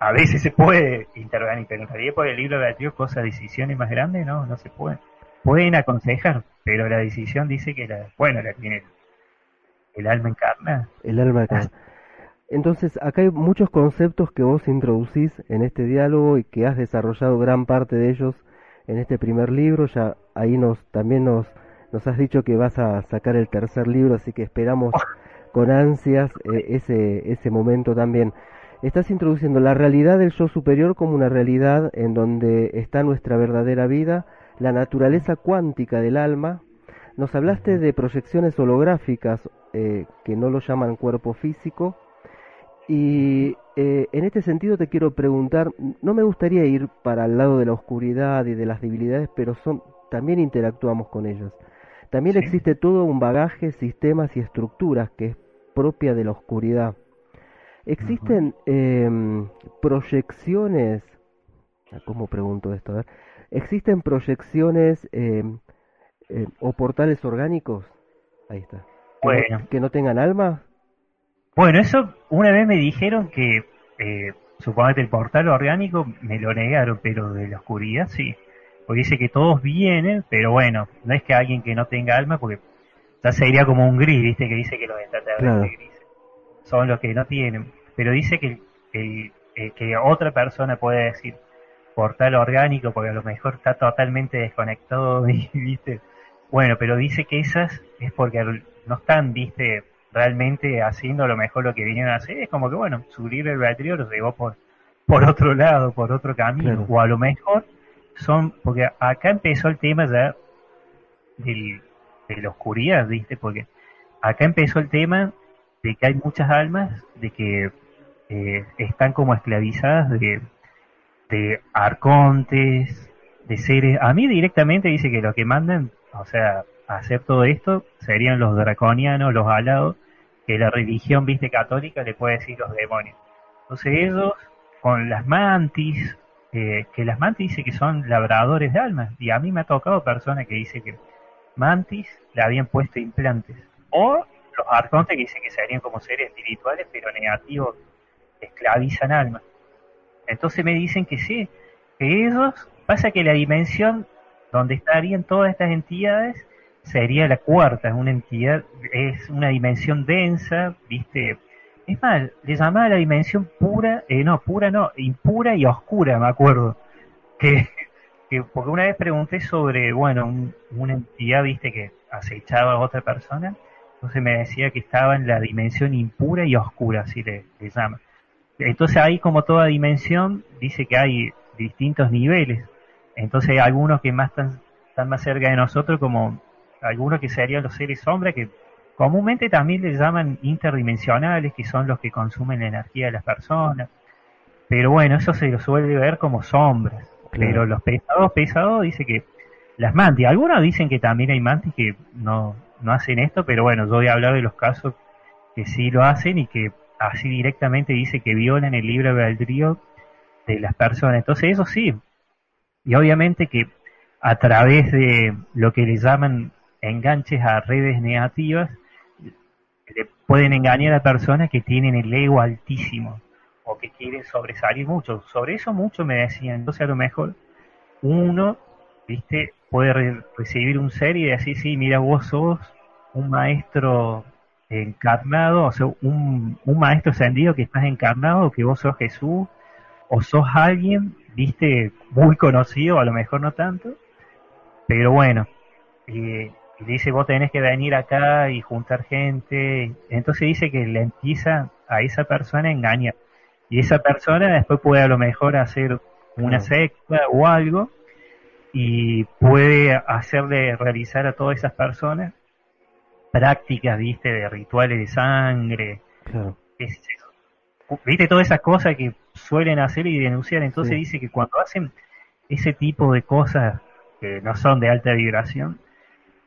a veces se puede intervenir pero en realidad por el libro de Dios cosas decisiones más grandes no no se pueden pueden aconsejar pero la decisión dice que la bueno la tiene el, alma encarna el alma encarna entonces, acá hay muchos conceptos que vos introducís en este diálogo y que has desarrollado gran parte de ellos en este primer libro. Ya ahí nos también nos, nos has dicho que vas a sacar el tercer libro, así que esperamos con ansias eh, ese, ese momento también. Estás introduciendo la realidad del yo superior como una realidad en donde está nuestra verdadera vida, la naturaleza cuántica del alma. Nos hablaste de proyecciones holográficas eh, que no lo llaman cuerpo físico, y eh, en este sentido te quiero preguntar, no me gustaría ir para el lado de la oscuridad y de las debilidades, pero son, también interactuamos con ellas. También existe todo un bagaje, sistemas y estructuras que es propia de la oscuridad. ¿Existen em, proyecciones? Ah, ¿Cómo pregunto esto? ver. ¿Existen proyecciones em, em, o portales orgánicos? Ahí está. que no tengan alma? Bueno, eso una vez me dijeron que, eh, suponete el portal orgánico, me lo negaron, pero de la oscuridad sí. Porque dice que todos vienen, pero bueno, no es que alguien que no tenga alma, porque ya sería como un gris, viste, que dice que los extraterrestres grises son los que no tienen. Pero dice que, que, eh, que otra persona puede decir portal orgánico, porque a lo mejor está totalmente desconectado, (laughs) y, viste. Bueno, pero dice que esas es porque no están, viste, realmente haciendo a lo mejor lo que vinieron a hacer, es como que, bueno, su libre albedrío los llevó por, por otro lado, por otro camino, o a lo mejor son, porque acá empezó el tema ya del, de la oscuridad, ¿viste? Porque acá empezó el tema de que hay muchas almas, de que eh, están como esclavizadas de, de arcontes, de seres. A mí directamente dice que lo que mandan, o sea, hacer todo esto serían los draconianos, los alados, que la religión, viste, católica le puede decir los demonios. Entonces ellos, con las mantis, eh, que las mantis dice que son labradores de almas, y a mí me ha tocado personas que dice que mantis le habían puesto implantes, o los arcontes que dicen que serían como seres espirituales, pero negativos, esclavizan almas. Entonces me dicen que sí, que ellos, pasa que la dimensión donde estarían todas estas entidades sería la cuarta, es una entidad, es una dimensión densa, viste, es más, le llamaba la dimensión pura, eh, no, pura no, impura y oscura, me acuerdo, que, que porque una vez pregunté sobre, bueno, una entidad, viste, que acechaba a otra persona, entonces me decía que estaba en la dimensión impura y oscura, así le, le llama. Entonces ahí como toda dimensión dice que hay distintos niveles. Entonces hay algunos que más están, están más cerca de nosotros como algunos que serían los seres sombra que comúnmente también les llaman interdimensionales, que son los que consumen la energía de las personas. Pero bueno, eso se lo suele ver como sombras. Pero los pesados, pesados, dice que las mantis, algunos dicen que también hay mantis que no, no hacen esto, pero bueno, yo voy a hablar de los casos que sí lo hacen y que así directamente dice que violan el libre albedrío de las personas. Entonces eso sí, y obviamente que a través de lo que le llaman enganches a redes negativas, le pueden engañar a personas que tienen el ego altísimo o que quieren sobresalir mucho. Sobre eso mucho me decían. Entonces a lo mejor uno, viste, puede recibir un ser y decir, sí, mira, vos sos un maestro encarnado, o sea, un, un maestro ascendido que estás encarnado, que vos sos Jesús, o sos alguien, viste, muy conocido, a lo mejor no tanto, pero bueno, eh, dice vos tenés que venir acá y juntar gente, entonces dice que le empieza a esa persona a engañar, y esa persona después puede a lo mejor hacer una secta o algo, y puede hacerle realizar a todas esas personas prácticas, viste, de rituales de sangre, viste, todas esas cosas que suelen hacer y denunciar. Entonces dice que cuando hacen ese tipo de cosas que no son de alta vibración,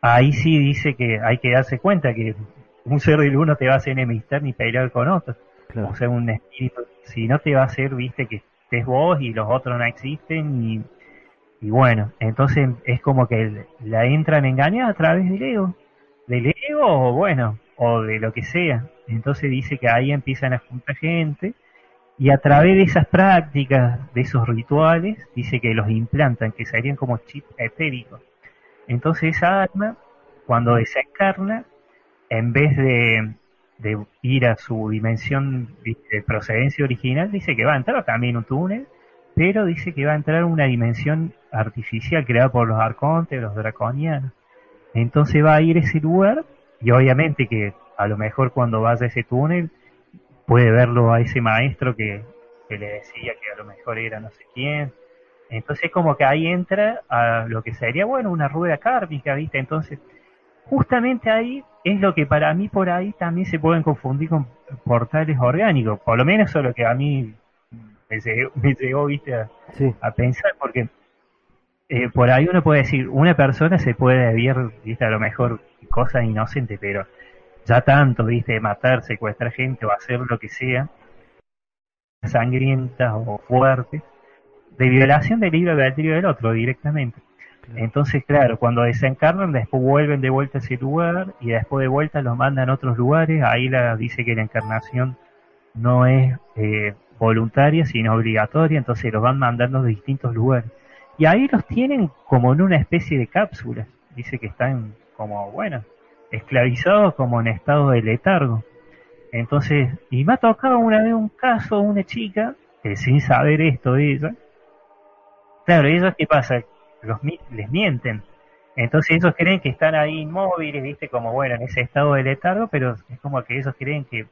ahí sí dice que hay que darse cuenta que un ser de luz no te va a hacer enemistar ni pelear con otro. O sea, un espíritu, si no te va a hacer, viste, que estés vos y los otros no existen y, y bueno, entonces es como que la entran engañar a través del ego del ego o bueno, o de lo que sea. Entonces dice que ahí empiezan a juntar gente y a través de esas prácticas, de esos rituales, dice que los implantan, que serían como chips etéricos. Entonces esa alma, cuando desencarna, en vez de, de ir a su dimensión de procedencia original, dice que va a entrar también un túnel, pero dice que va a entrar una dimensión artificial creada por los arcontes, los draconianos. Entonces va a ir a ese lugar y obviamente que a lo mejor cuando vaya a ese túnel puede verlo a ese maestro que, le decía que a lo mejor era no sé quién. Entonces como que ahí entra a lo que sería, bueno, una rueda kármica, ¿viste? Entonces, justamente ahí es lo que para mí por ahí también se pueden confundir con portales orgánicos, por lo menos eso es lo que a mí me llegó, ¿viste? A, a pensar, porque eh, por ahí uno puede decir, una persona se puede ver, viste, a lo mejor cosas inocentes, pero ya tanto, viste, matar, secuestrar gente o hacer lo que sea, sangrientas o fuertes, de violación del libre albedrío del otro directamente. Entonces, claro, cuando desencarnan, después vuelven de vuelta a ese lugar y después de vuelta los mandan a otros lugares. Ahí la, dice que la encarnación no es eh, voluntaria, sino obligatoria, entonces los van mandando a distintos lugares. Y ahí los tienen como en una especie de cápsula. Dice que están como, bueno, esclavizados como en estado de letargo. Entonces, y me ha tocado una vez un caso una chica que sin saber esto de ella, claro, ellos qué pasa, los les mienten. Entonces ellos creen que están ahí inmóviles, viste, como bueno, en ese estado de letargo, pero es como que ellos creen que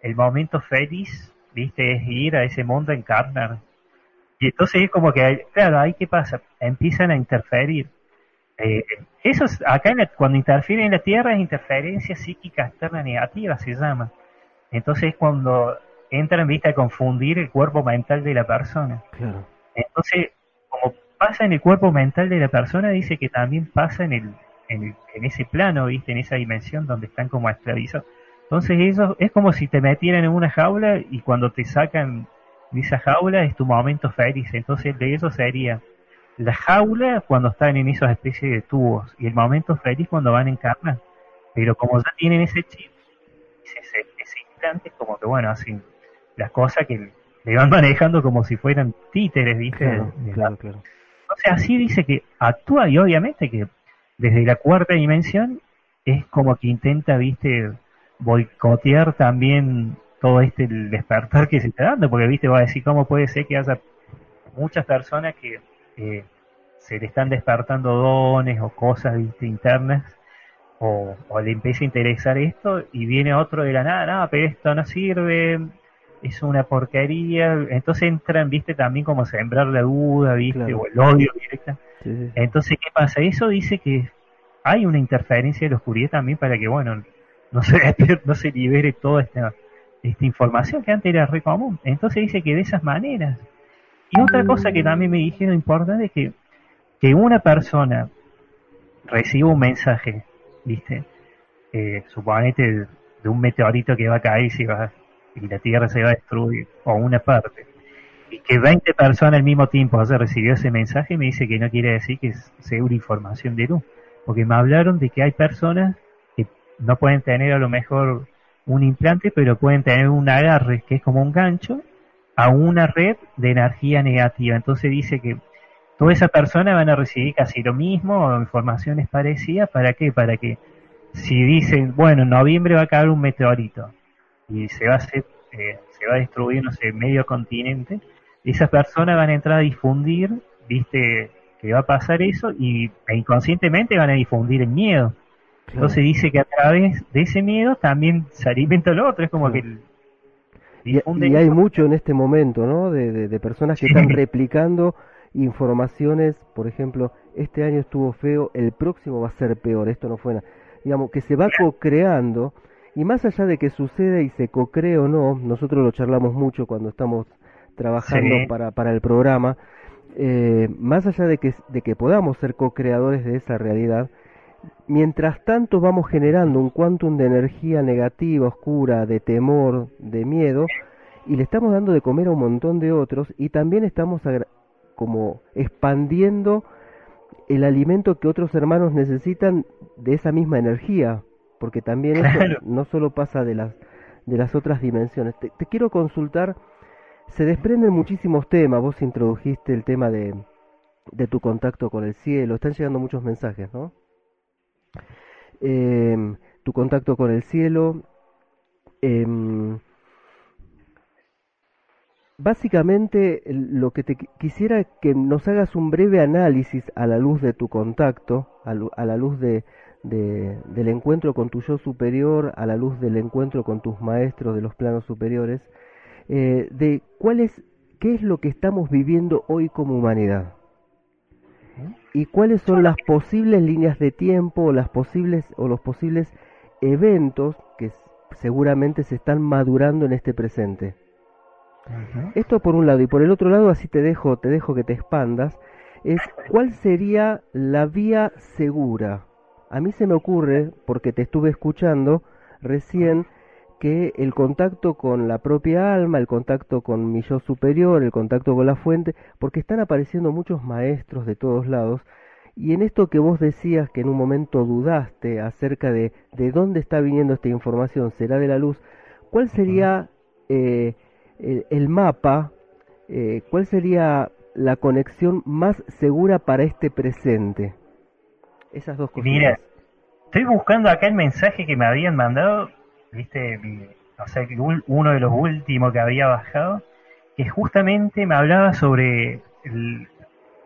el momento feliz, viste, es ir a ese mundo a encarnar Y entonces es como que, claro, ahí qué pasa, empiezan a interferir. Eh, eso es, acá cuando interfieren en la Tierra es interferencia psíquica externa negativa, se llama. Entonces es cuando entran, viste, a confundir el cuerpo mental de la persona. Claro. Entonces, como pasa en el cuerpo mental de la persona, dice que también pasa en el, en, en ese plano, viste, en esa dimensión donde están como esclavizados. Entonces eso es como si te metieran en una jaula y cuando te sacan de esa jaula es tu momento feliz. Entonces de eso sería la jaula cuando están en esas especies de tubos y el momento feliz cuando van en carne. Pero como ya tienen ese chip, ese, ese instante, como que bueno, así las cosas que le van (laughs) manejando como si fueran títeres, ¿viste? Claro, claro, claro. Entonces así dice que actúa y obviamente que desde la cuarta dimensión es como que intenta, ¿viste? boicotear también todo este despertar que se está dando, porque viste, va a decir cómo puede ser que haya muchas personas que eh, se le están despertando dones o cosas ¿viste? internas o, le empieza a interesar esto y viene otro de la nada, no, pero esto no sirve, es una porquería, entonces entran, viste, también como sembrar la duda, viste, o el odio directa. Entonces, ¿qué pasa? Eso dice que hay una interferencia de la oscuridad también para que, bueno, no se, (laughs) no se libere toda esta, esta información que antes era re común. Entonces dice que de esas maneras. Y otra cosa que también me dijeron importante es que, que una persona reciba un mensaje, ¿viste? Eh, suponete de, un meteorito que va a caer y, va, y la Tierra se va a destruir, o una parte, y que 20 personas al mismo tiempo haya recibido ese mensaje, me dice que no quiere decir que sea una información de luz, porque me hablaron de que hay personas no pueden tener a lo mejor un implante, pero pueden tener un agarre que es como un gancho a una red de energía negativa. Entonces dice que toda esa persona van a recibir casi lo mismo informaciones parecidas. ¿Para qué? Para que si dicen, bueno, en noviembre va a caer un meteorito y se va a hacer, eh, se va a destruir, no sé, medio continente, esas personas van a entrar a difundir, viste, que va a pasar eso y e inconscientemente van a difundir el miedo. Entonces dice que a través de ese miedo también se alimenta lo otro, es como que... y, hay mucho en este momento, ¿no? De, de, personas que están replicando informaciones, por ejemplo, este año estuvo feo, el próximo va a ser peor, esto no fue nada. Digamos, que se va co-creando, y más allá de que suceda y se co-cree o no, nosotros lo charlamos mucho cuando estamos trabajando para, para el programa, eh, más allá de que, de que podamos ser co-creadores de esa realidad, Mientras tanto vamos generando un quantum de energía negativa, oscura, de temor, de miedo, y le estamos dando de comer a un montón de otros y también estamos como expandiendo el alimento que otros hermanos necesitan de esa misma energía, porque también eso no solo pasa de las de las otras dimensiones. Te, te, quiero consultar, se desprenden muchísimos temas, vos introdujiste el tema de, de tu contacto con el cielo, están llegando muchos mensajes, ¿no? Em, tu contacto con el cielo. Em, básicamente lo que te quisiera que nos hagas un breve análisis a la luz de tu contacto, a, la luz de, del encuentro con tu yo superior, a la luz del encuentro con tus maestros de los planos superiores, eh, de cuál es, qué es lo que estamos viviendo hoy como humanidad y cuáles son las posibles líneas de tiempo o las posibles o los posibles eventos que seguramente se están madurando en este presente. Esto por un lado y por el otro lado así te dejo te dejo que te expandas es cuál sería la vía segura. A mí se me ocurre porque te estuve escuchando recién que el contacto con la propia alma, el contacto con mi yo superior, el contacto con la fuente, porque están apareciendo muchos maestros de todos lados, y en esto que vos decías que en un momento dudaste acerca de de dónde está viniendo esta información, será de la luz, ¿cuál sería eh, el, mapa, eh, cuál sería la conexión más segura para este presente? Esas dos cosas. Mira, estoy buscando acá el mensaje que me habían mandado viste, o sea, uno de los últimos que había bajado, que justamente me hablaba sobre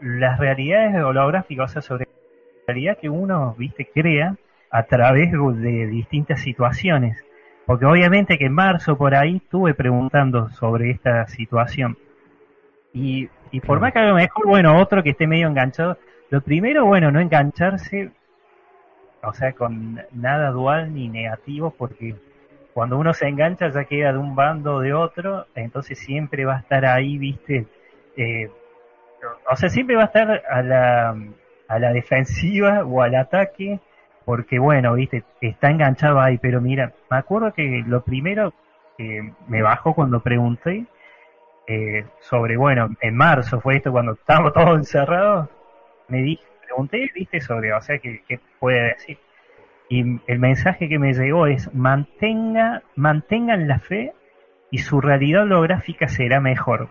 las realidades holográficas, o sea, sobre la realidad que uno, viste, crea a través de distintas situaciones. Porque obviamente que en marzo por ahí estuve preguntando sobre esta situación. Y Y por más que a lo mejor, bueno, otro que esté medio enganchado, lo primero, bueno, no engancharse, o sea, con nada dual ni negativo, porque cuando uno se engancha ya queda de un bando o de otro, entonces siempre va a estar ahí, viste, eh, o sea, siempre va a estar a la, a la defensiva o al ataque, porque bueno, viste, está enganchado ahí, pero mira, me acuerdo que lo primero que me bajó cuando pregunté eh, sobre, bueno, en marzo fue esto cuando estábamos todos encerrados, me dije, pregunté, viste, sobre, o sea, ¿qué, qué puede decir? Y el mensaje que me llegó es mantenga, mantengan la fe y su realidad holográfica será mejor.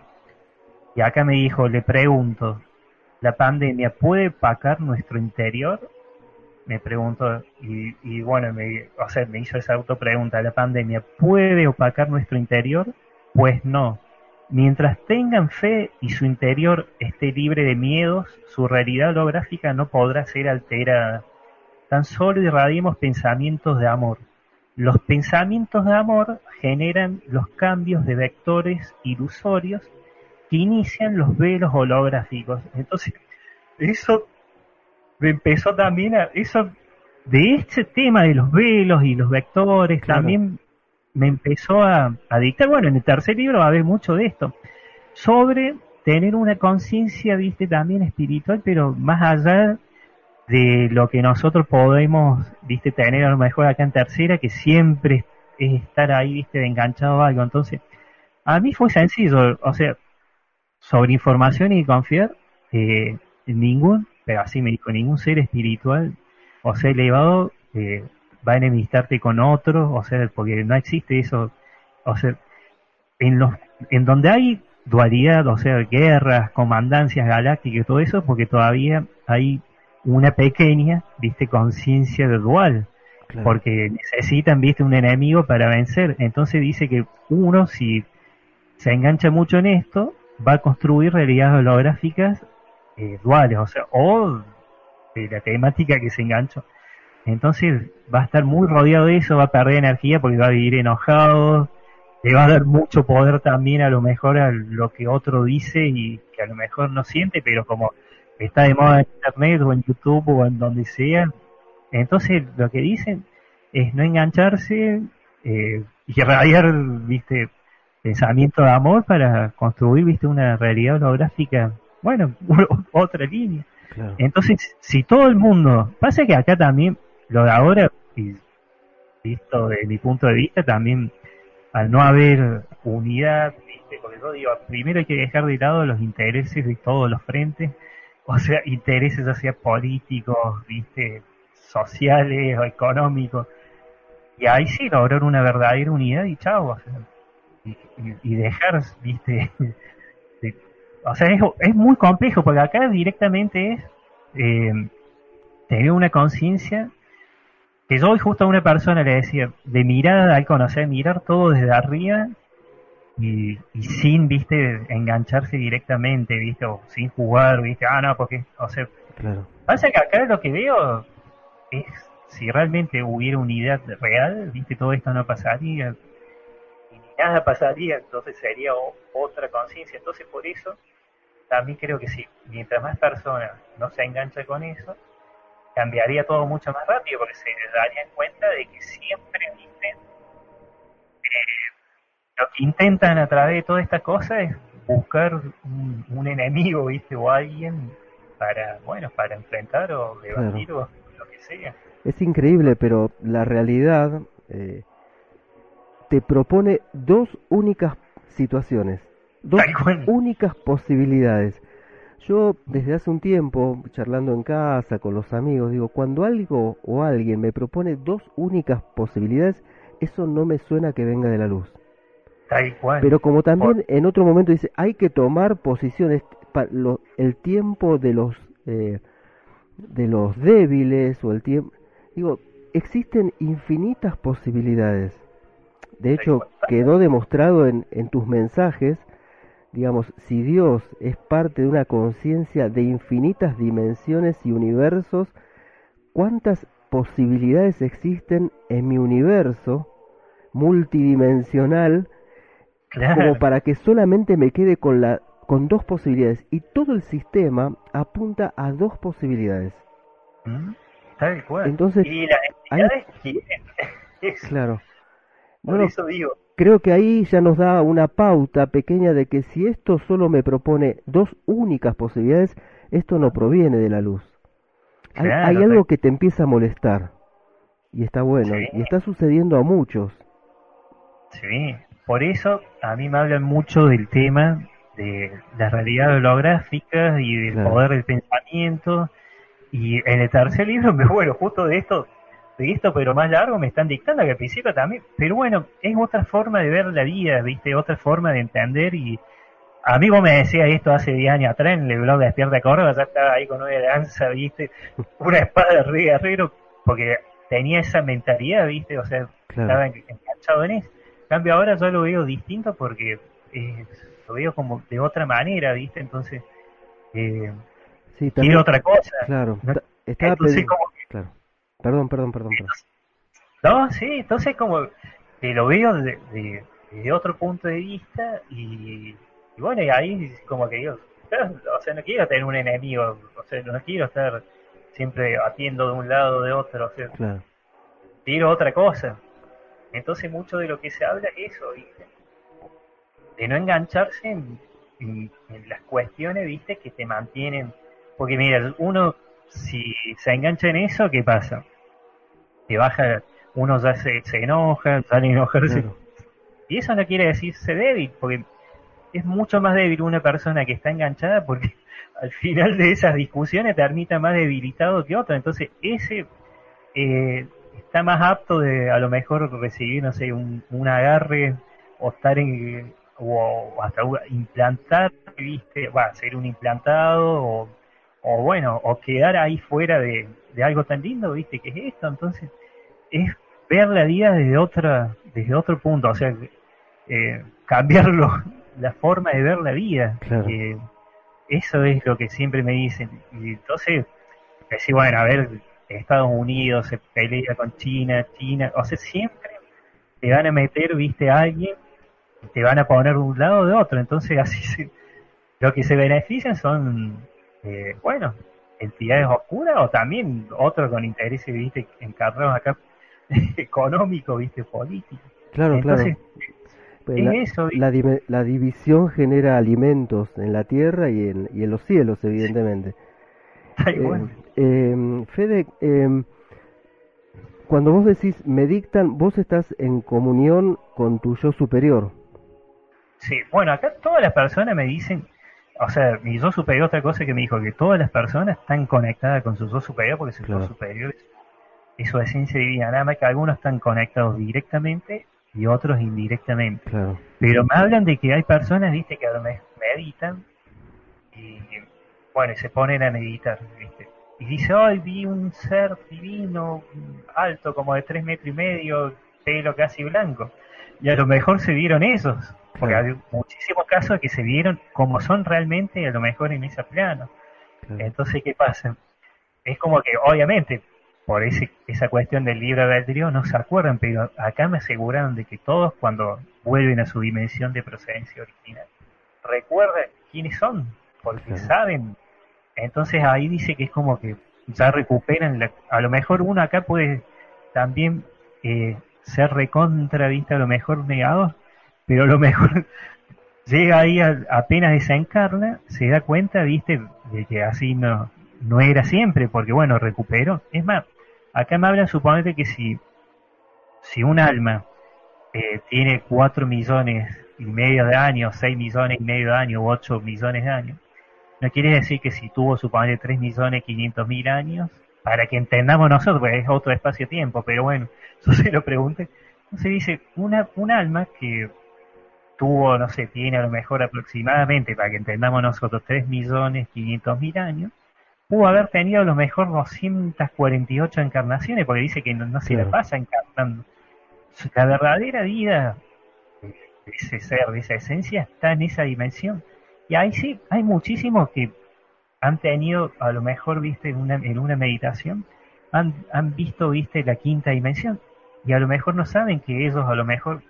Y acá me dijo, le pregunto, ¿la pandemia puede pacar nuestro interior? Me pregunto, y, y bueno, me, o sea, me hizo esa autopregunta, ¿la pandemia puede opacar nuestro interior? Pues no. Mientras tengan fe y su interior esté libre de miedos, su realidad holográfica no podrá ser alterada tan solo irradiemos pensamientos de amor. Los pensamientos de amor generan los cambios de vectores ilusorios que inician los velos holográficos. Entonces, eso me empezó también a... Eso, de este tema de los velos y los vectores, también me empezó a, a dictar, bueno, en el tercer libro va a haber mucho de esto, sobre tener una conciencia, viste, también espiritual, pero más allá de lo que nosotros podemos, viste, tener a lo mejor acá en tercera, que siempre es estar ahí, viste, enganchado a algo. Entonces, a mí fue sencillo, o sea, sobre información y confiar, eh, ningún, pero así me dijo, ningún ser espiritual, o sea, elevado, eh, va a enemistarte con otro, o sea, porque no existe eso, o sea, en los, en donde hay dualidad, o sea, guerras, comandancias galácticas todo eso, porque todavía hay una pequeña, viste, conciencia de dual, porque necesitan, viste, un enemigo para vencer. Entonces dice que uno, si se engancha mucho en esto, va a construir realidades holográficas eh, duales, o sea, o de la temática que se enganchó. Entonces va a estar muy rodeado de eso, va a perder energía porque va a vivir enojado, le va a dar mucho poder también a lo mejor a lo que otro dice y que a lo mejor no siente, pero como está de moda en internet o en YouTube o en donde sea. Entonces lo que dicen es no engancharse eh, y (laughs) radiar, viste, pensamiento de amor para construir, viste, una realidad holográfica, bueno, (laughs) otra línea. Entonces, si todo el mundo, pasa que acá también, lo de ahora, y visto de mi punto de vista, también al no haber unidad, viste, porque yo digo, primero hay que dejar de lado los intereses de todos los frentes, o sea, intereses hacia políticos, viste, sociales o económicos. Y ahí sí lograr una verdadera unidad y chao, o sea, y, dejar, viste, (laughs) o sea, es, muy complejo porque acá directamente es eh, tener una conciencia que yo hoy justo a una persona le decía, de mirada al conocer, mirar todo desde arriba y, sin, viste, engancharse directamente, viste, o sin jugar, viste, ah, no, porque, o sea, claro. pasa que acá lo que veo es, si realmente hubiera unidad real, viste, todo esto no pasaría, y ni nada pasaría, entonces sería otra conciencia, entonces por eso, también creo que si mientras más personas no se enganchan con eso, cambiaría todo mucho más rápido, porque se darían cuenta de que siempre, viste, eh, lo que intentan a través de toda esta cosa es buscar un, enemigo, ¿viste? O alguien para, bueno, para enfrentar o debatir o lo que sea. Es increíble, pero la realidad eh, te propone dos únicas situaciones, dos únicas posibilidades. Yo desde hace un tiempo, charlando en casa con los amigos, digo, cuando algo o alguien me propone dos únicas posibilidades, eso no me suena que venga de la luz. Pero como también en otro momento dice, hay que tomar posiciones, el tiempo de los eh, de los débiles o el tiempo, digo, existen infinitas posibilidades. De hecho, quedó demostrado en, en tus mensajes, digamos, si Dios es parte de una conciencia de infinitas dimensiones y universos, ¿cuántas posibilidades existen en mi universo multidimensional como para que solamente me quede con la con dos posibilidades y todo el sistema apunta a dos posibilidades. Mm, Tal cual. Entonces, y las ahí- entidades. Eso, (laughs) Claro. por Bueno, eso digo. creo que ahí ya nos da una pauta pequeña de que si esto solo me propone dos únicas posibilidades, esto no proviene de la luz. Hay, Claro, hay algo que te empieza a molestar. Y está bueno. Sí. Y está sucediendo a muchos. Sí, por eso a mí me hablan mucho del tema de la realidad holográfica y del Claro. poder del pensamiento. Y en el tercer libro, me (laughs) bueno, justo de esto, de esto, pero más largo, me están dictando que al principio también. Pero bueno, es otra forma de ver la vida, ¿viste? Otra forma de entender. Y a mí vos me decías esto hace 10 años atrás en el blog de Despierta Córdoba, ya estaba ahí con una lanza, ¿viste? Una espada de guerrero, porque tenía esa mentalidad, ¿viste? O sea, Claro. estaba en- enganchado en eso. Cambio ahora yo lo veo distinto porque eh, lo veo como de otra manera, ¿viste? Entonces, eh, Sí, otra cosa. Claro. No- Estaba Entonces, como que, Claro. Perdón, perdón, perdón. no, sí, entonces como que lo veo de, de- de otro punto de vista y, y bueno, y ahí como que digo, claro, o sea, no quiero tener un enemigo, o sea, no quiero estar siempre batiendo de un lado o de otro, o sea, Claro. quiero otra cosa. Entonces mucho de lo que se habla es eso, ¿viste? De no engancharse en, en- en las cuestiones, ¿viste? Que te mantienen. Porque mira, uno, si se engancha en eso, ¿qué pasa? Te baja, uno ya se, se enoja, sale a enojarse. Claro. Y eso no quiere decirse débil, porque es mucho más débil una persona que está enganchada porque (laughs) al final de esas discusiones termina más debilitado que otro. Entonces, ese eh, está más apto de a lo mejor recibir, no sé, un, un agarre o estar en, o, hasta implantar, viste, va, ser un implantado o, o bueno, o quedar ahí fuera de, de algo tan lindo, viste, que es esto. Entonces, es ver la vida desde otra, desde otro punto, o sea, eh, cambiarlo, (laughs) la forma de ver la vida. Claro. Eh, eso es lo que siempre me dicen. Y entonces, decir, bueno, a ver, Estados Unidos se pelea con China, China, o sea, siempre te van a meter, viste, a alguien, y te van a poner de un lado o de otro. Entonces, (laughs) así se, lo que se benefician son, eh, bueno, entidades oscuras o también otros con intereses, viste, encargados acá (laughs) económicos, viste, políticos. Claro, Entonces, claro. Pues es la, eso, la división genera alimentos en la tierra y en, y en los cielos, evidentemente. Eh, cual. eh, Fede, eh, cuando vos decís me dictan, vos estás en comunión con tu yo superior. Sí, bueno, acá todas las personas me dicen, o sea, mi yo superior, otra cosa que me dijo, que todas las personas están conectadas con su yo superior, porque su Claro. yo superior es, su esencia divina, nada más que algunos están conectados directamente y otros indirectamente. Claro, Pero me hablan de que hay personas, viste, que a lo mejor meditan y, bueno, y se ponen a meditar, viste. Y dice, hoy vi un ser divino, alto, como de tres metros y medio, pelo casi blanco. Y a lo mejor se vieron esos, porque Claro. hay muchísimos casos que se vieron como son realmente, a lo mejor en ese plano. claro. Entonces, ¿qué pasa? Es como que, obviamente, por ese, esa cuestión del libre albedrío no se acuerdan, pero acá me aseguraron de que todos cuando vuelven a su dimensión de procedencia original, recuerdan quiénes son, porque Claro. saben. Entonces ahí dice que es como que ya recuperan, la- a lo mejor uno acá puede también eh, ser recontra, viste, a lo mejor negado, pero a lo mejor (laughs) llega ahí a- apenas desencarna, se da cuenta, viste, de que así no, no era siempre, porque bueno, recuperó. Es más, acá me hablan, suponete que si, si un alma eh, tiene 4 millones y medio de años, 6 millones y medio de años, u 8 millones de años, no quiere decir que si tuvo, suponete, 3 millones 500 mil años, para que entendamos nosotros, porque es otro espacio-tiempo, pero bueno, (laughs) eso se lo pregunte. Entonces dice, una, un alma que tuvo, no sé, tiene a lo mejor aproximadamente, para que entendamos nosotros, 3 millones 500 mil años, pudo haber tenido a lo mejor 248 encarnaciones, porque dice que no, no se Claro. la pasa encarnando. La verdadera vida de ese ser, de esa esencia, está en esa dimensión. Y ahí sí, hay muchísimos que han tenido, a lo mejor, viste, en una, en una meditación, han, han visto, viste, la quinta dimensión. Y a lo mejor no saben que ellos, a lo mejor,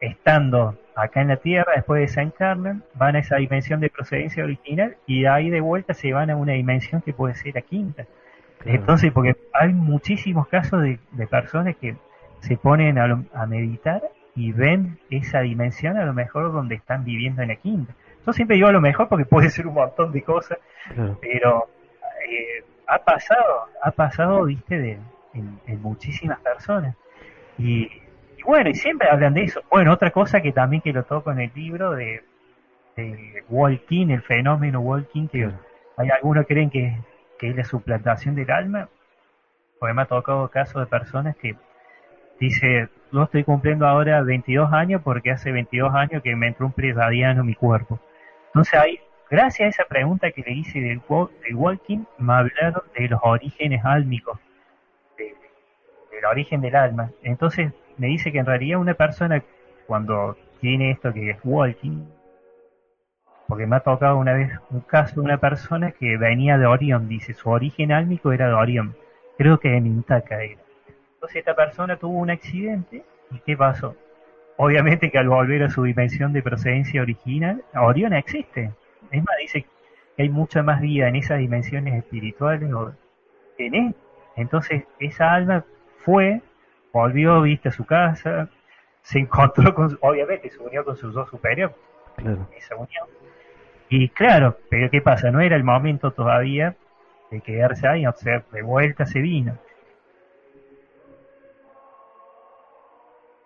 estando acá en la Tierra, después desencarnan, van a esa dimensión de procedencia original y de ahí de vuelta se van a una dimensión que puede ser la quinta. Entonces, porque hay muchísimos casos de, personas que se ponen a, meditar y ven esa dimensión a lo mejor donde están viviendo en la quinta. Yo siempre digo lo mejor porque puede ser un montón de cosas, pero eh, ha pasado, ha pasado, viste, de, en, muchísimas personas. Y, bueno, y siempre hablan de eso. Bueno, otra cosa que también que lo toco en el libro de, de Walking, el fenómeno Walking, que hay algunos que creen que, que es la suplantación del alma, pues me ha tocado casos de personas que dice, no estoy cumpliendo ahora 22 años porque hace 22 años que me entró un presadiano en mi cuerpo. Entonces hay Gracias a esa pregunta que le hice del, walking, me hablaron de los orígenes álmicos, del origen del alma. Entonces me dice que en realidad una persona cuando tiene esto que es walking, porque me ha tocado una vez un caso de una persona que venía de Orión, dice, su origen álmico era de Orión, creo que de Mintaka era. Entonces esta persona tuvo un accidente y ¿qué pasó? Obviamente que al volver a su dimensión de procedencia original, Orión existe, es más, dice que hay mucha más vida en esas dimensiones espirituales que en él. Entonces, esa alma fue, volvió, viste, a su casa, se encontró con, obviamente, se unió con sus dos superiores. Claro. Esa unión. Y claro, pero ¿qué pasa? No era el momento todavía de quedarse ahí, o sea, de vuelta se vino.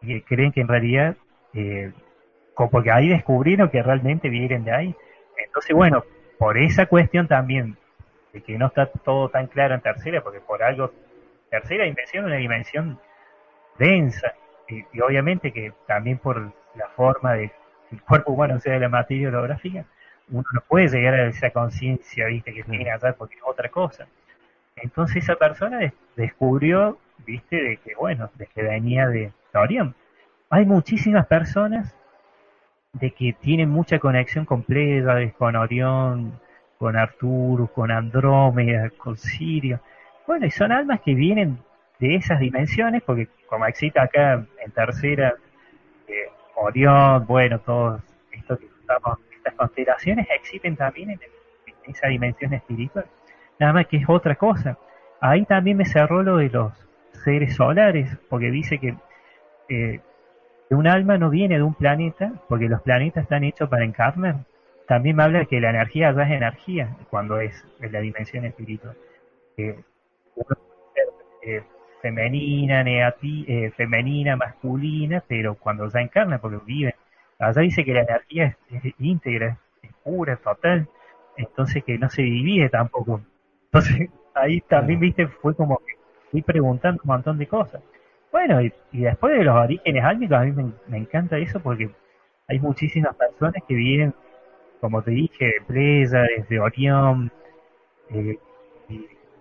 Y creen que en realidad, eh, porque ahí descubrieron que realmente vienen de ahí. Entonces, bueno, por esa cuestión también, de que no está todo tan claro en tercera, porque por algo, tercera dimensión es una dimensión densa, y, obviamente que también por la forma de el cuerpo humano, o sea, de la materia holográfica, uno no puede llegar a esa conciencia, viste, que tiene allá porque es otra cosa. Entonces esa persona descubrió, viste, de que, bueno, de que venía de Orión. Hay muchísimas personas de que tienen mucha conexión con con Orión, con Arturo, con Andrómeda, con Sirio. Bueno, y son almas que vienen de esas dimensiones, porque como existe acá en tercera, eh, Orión, bueno, todos esto que estamos, estas constelaciones existen también en, esa dimensión espiritual. Nada más que es otra cosa. Ahí también me cerró lo de los seres solares, porque dice que eh, un alma no viene de un planeta, porque los planetas están hechos para encarnar. También me habla de que la energía ya es energía cuando es en la dimensión espiritual. Eh, eh, femenina, eh, femenina, masculina, pero cuando ya encarna, porque vive. Allá dice que la energía es, íntegra, es pura, total, entonces que no se divide tampoco. Entonces ahí también, viste, fue como que fui preguntando un montón de cosas. Bueno, y, después de los orígenes álmicos, a mí me, encanta eso porque hay muchísimas personas que vienen, como te dije, de Playa, desde Orión, eh,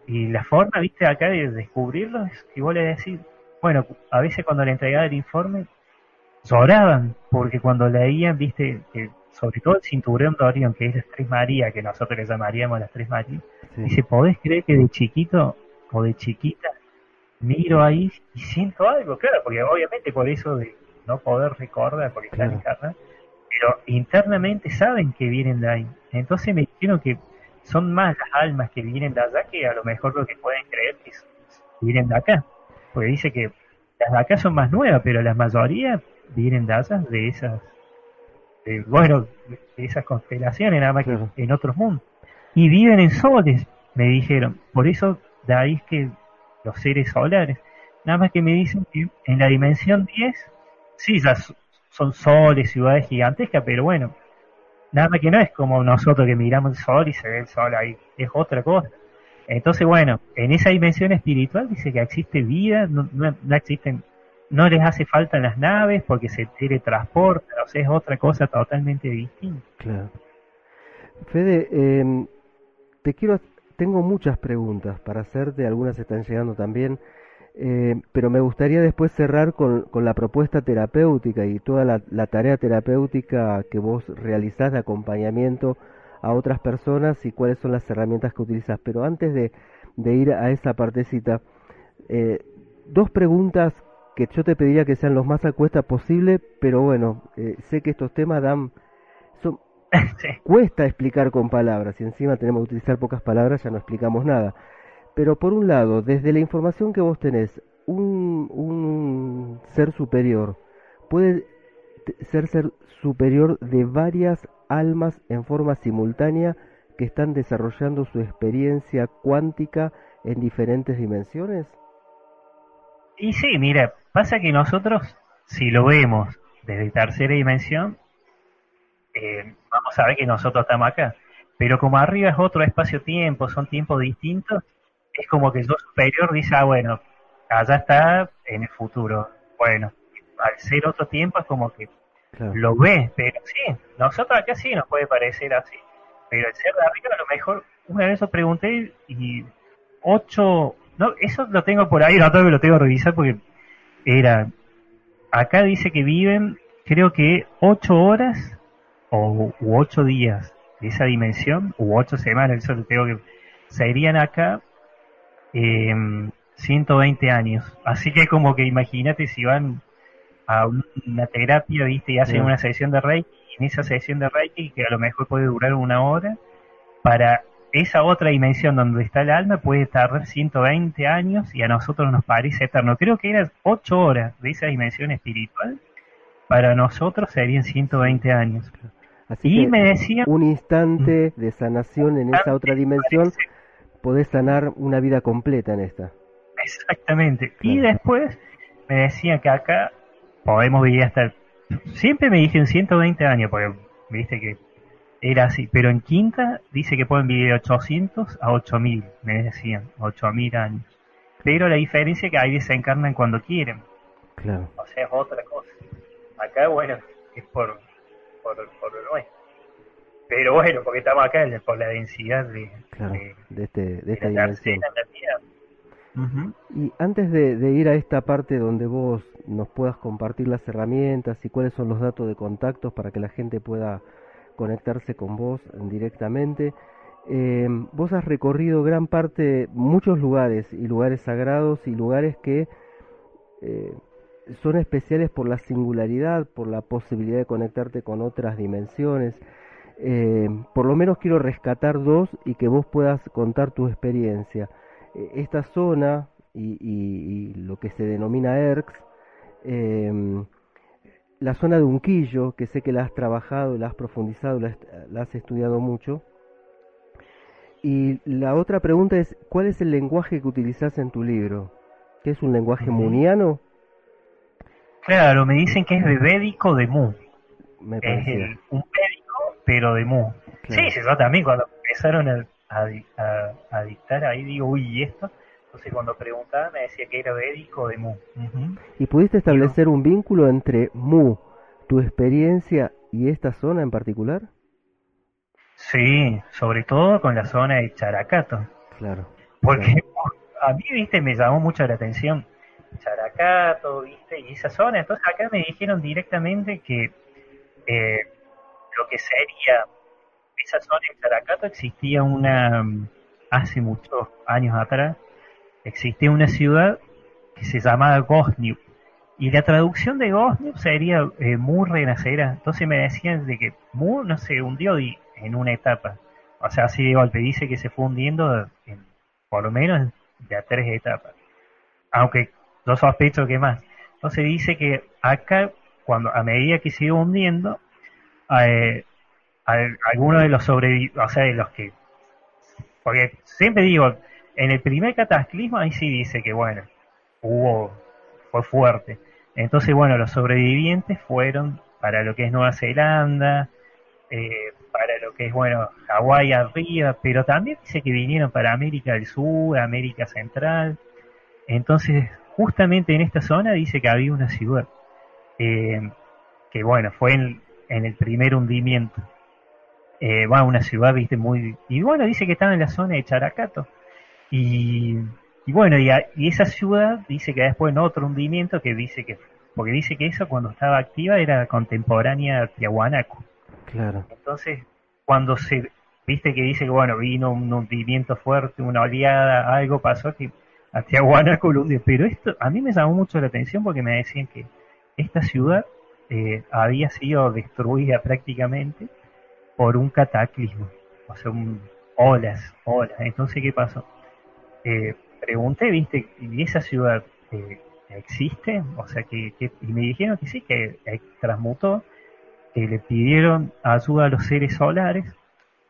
y, la forma, viste, acá de descubrirlos es que vos le decís, bueno, a veces cuando le entregaba el informe, lloraban, porque cuando leían, viste, que sobre todo el cinturón de Orión, que es las Tres Marías, que nosotros le llamaríamos las Tres Marías, dice, ¿podés creer que de chiquito o de chiquita miro ahí y siento algo, claro, porque obviamente por eso de no poder recordar, porque está en pero internamente saben que vienen de ahí. Entonces me dijeron que son más las almas que vienen de allá que a lo mejor lo que pueden creer que vienen de acá. Porque dice que las de acá son más nuevas, pero la mayoría vienen de allá, de esas, bueno, de esas constelaciones, nada más que en otros mundos. Y viven en soles, me dijeron. Por eso de ahí es que los seres solares. Nada más que me dicen que en la dimensión 10, sí, ya son soles, ciudades gigantescas, pero bueno, nada más que no es como nosotros que miramos el sol y se ve el sol ahí, es otra cosa. Entonces, bueno, en esa dimensión espiritual dice que existe vida, no, no, existen, no les hace falta las naves porque se teletransportan, o sea, es otra cosa totalmente distinta. Claro. Fede, eh, te quiero tengo muchas preguntas para hacerte, algunas están llegando también, eh, pero me gustaría después cerrar con, la propuesta terapéutica y toda la, tarea terapéutica que vos realizás de acompañamiento a otras personas y cuáles son las herramientas que utilizas. Pero antes de, ir a esa partecita, eh, dos preguntas que yo te pediría que sean los más acuestas posible, pero bueno, eh, sé que estos temas dan... (laughs) Cuesta explicar con palabras, y encima tenemos que utilizar pocas palabras, ya no explicamos nada. Pero por un lado, desde la información que vos tenés, un, un ser superior puede ser ser superior de varias almas en forma simultánea que están desarrollando su experiencia cuántica en diferentes dimensiones? Y sí, mira, pasa que nosotros, si lo vemos desde tercera dimensión, eh, vamos a ver que nosotros estamos acá. Pero como arriba es otro espacio-tiempo, son tiempos distintos, es como que yo superior dice, ah, bueno, allá está en el futuro. Bueno, al ser otro tiempo es como que lo ve, pero sí, nosotros acá sí nos puede parecer así. Pero el ser de arriba a lo mejor, una vez os pregunté y ocho, no, eso lo tengo por ahí, no todavía lo tengo que revisar porque era, acá dice que viven creo que ocho horas o u ocho días de esa dimensión, u ocho semanas, eso lo tengo que, serían acá eh, 120 años. Así que como que imagínate si van a una terapia, ¿viste? Y hacen una sesión de Reiki, y en esa sesión de Reiki, que a lo mejor puede durar una hora, para esa otra dimensión donde está el alma puede tardar 120 años y a nosotros nos parece eterno. Creo que eran 8 horas de esa dimensión espiritual, para nosotros serían 120 años. Y me decía... Un instante de sanación en esa otra dimensión, podés sanar una vida completa en esta. Exactamente. Y después me decía que acá podemos vivir hasta... Siempre me dijeron 120 años, porque viste que era así, pero en quinta dice que pueden vivir de 800 a 8000, me decían, 8000 años. Pero la diferencia es que ahí desencarnan cuando quieren. Claro. O sea, es otra cosa. Acá, bueno, es por, por, por lo nuestro. Pero bueno, porque estamos acá por la densidad de, de, este, de, esta dimensión. Y antes de, ir a esta parte donde vos nos puedas compartir las herramientas y cuáles son los datos de contactos para que la gente pueda conectarse con vos directamente, eh, vos has recorrido gran parte, muchos lugares y lugares sagrados y lugares que eh, son especiales por la singularidad, por la posibilidad de conectarte con otras dimensiones. Eh, por lo menos quiero rescatar dos y que vos puedas contar tu experiencia. Eh, esta zona y, lo que se denomina ERX, em, la zona de Unquillo, que sé que la has trabajado, la has profundizado, la, has estudiado mucho. Y la otra pregunta es, ¿cuál es el lenguaje que utilizas en tu libro? ¿Qué es un lenguaje muniano? Claro, me dicen que es de védico de Mu. Me es un védico, pero de Mu. Sí, Sí, yo también cuando empezaron a, a, dictar, ahí digo, uy, ¿y esto? Entonces cuando preguntaba me decía que era védico de Mu. ¿Y pudiste establecer un vínculo entre Mu, tu experiencia y esta zona en particular? Sí, sobre todo con la zona de Characato. Claro. Porque (laughs) a mí, viste, me llamó mucho la atención Characato, viste, y esa zona. Entonces acá me dijeron directamente que eh, lo que sería esa zona en Caracato existía una, hace muchos años atrás, existía una ciudad que se llamaba Gosniu. Y la traducción de Gosniu sería eh, Mu renacera. Entonces me decían de que Mu no se hundió en una etapa. O sea, así de golpe. Dice que se fue hundiendo en, por lo menos de a tres etapas. Aunque no sospecho que más. Entonces dice que acá, cuando a medida que se iba hundiendo, eh, algunos de los sobrevivientes, o sea, de los que... Porque siempre digo, en el primer cataclismo ahí sí dice que, bueno, hubo, fue fuerte. Entonces, bueno, los sobrevivientes fueron para lo que es Nueva Zelanda, eh, para lo que es, bueno, Hawái arriba, pero también dice que vinieron para América del Sur, América Central. Entonces, justamente en esta zona dice que había una ciudad, eh, que bueno, fue en, en el primer hundimiento eh, va a una ciudad, viste, muy... Y bueno, dice que estaba en la zona de Characato. Y, bueno, y, esa ciudad dice que después en otro hundimiento que dice que... Porque dice que eso cuando estaba activa era contemporánea a Tiahuanaco. Claro. Entonces, cuando se... Viste que dice que, bueno, vino un hundimiento fuerte, una oleada, algo pasó que a Tiahuanaco pero esto a mí me llamó mucho la atención porque me decían que esta ciudad eh, había sido destruida prácticamente por un cataclismo, o sea, un, olas, olas. Entonces, ¿qué pasó? Eh, pregunté, viste, ¿y esa ciudad eh, existe? O sea, que, y me dijeron que sí, que transmutó, que le pidieron ayuda a los seres solares,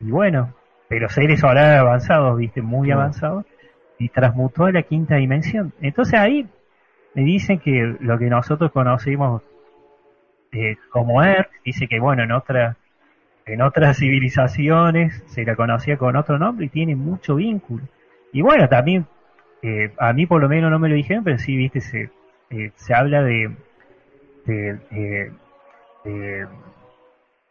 y bueno, pero seres solares avanzados, viste, muy avanzados, y transmutó a la quinta dimensión. Entonces ahí me dicen que lo que nosotros conocimos eh, como Earth, dice que bueno, en otra en otras civilizaciones se la conocía con otro nombre y tiene mucho vínculo. Y bueno, también, eh, a mí por lo menos no me lo dijeron, pero sí, viste, se, eh, se habla de, de, de,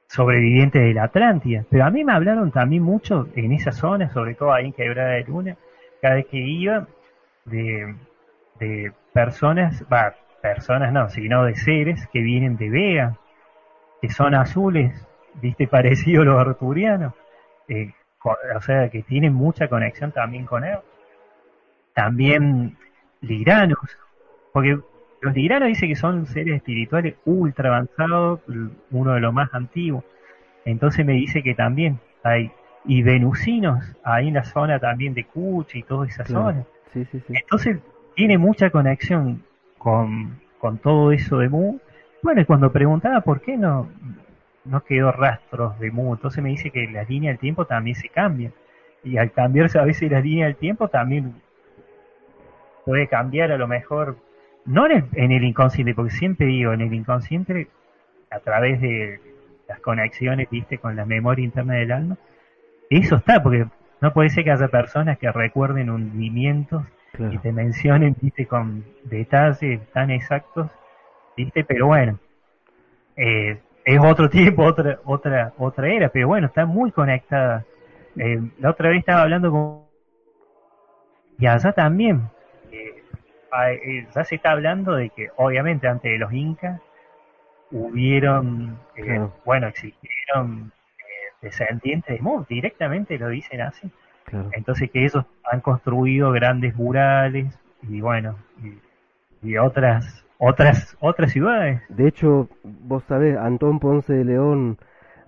sobrevivientes de la Atlántida. Pero a mí me hablaron también mucho en esa zona, sobre todo ahí en Quebrada de Luna, cada vez que iba, de, de personas, va, personas no, sino de seres que vienen de Vega, que son azules, viste, (laughs) parecido a los arturianos, eh, o sea, que tienen mucha conexión también con él. También liranos, porque los liranos dice que son seres espirituales ultra avanzados, uno de los más antiguos. Entonces me dice que también hay y venusinos ahí en la zona también de Cuchi y toda esa zona. Entonces tiene mucha conexión con, con todo eso de Mu. Bueno, y cuando preguntaba por qué no, no quedó rastros de Mu, entonces me dice que la línea del tiempo también se cambia. Y al cambiarse a veces la línea del tiempo también puede cambiar a lo mejor, no en el, en el inconsciente, porque siempre digo, en el inconsciente, a través de las conexiones, viste, con la memoria interna del alma, eso está, porque no puede ser que haya personas que recuerden hundimientos y te mencionen, viste, con detalles tan exactos, viste, pero bueno, eh, es otro (laughs) tiempo, otra, otra, otra era, pero bueno, está muy conectada. Eh, la otra vez estaba hablando con... Y allá también, eh, eh, ya se está hablando de que obviamente antes de los incas hubieron, bueno, existieron descendientes de Mu, directamente lo dicen así. Entonces que ellos han construido grandes murales y bueno, y otras otras otras ciudades. De hecho, vos sabés, Antón Ponce de León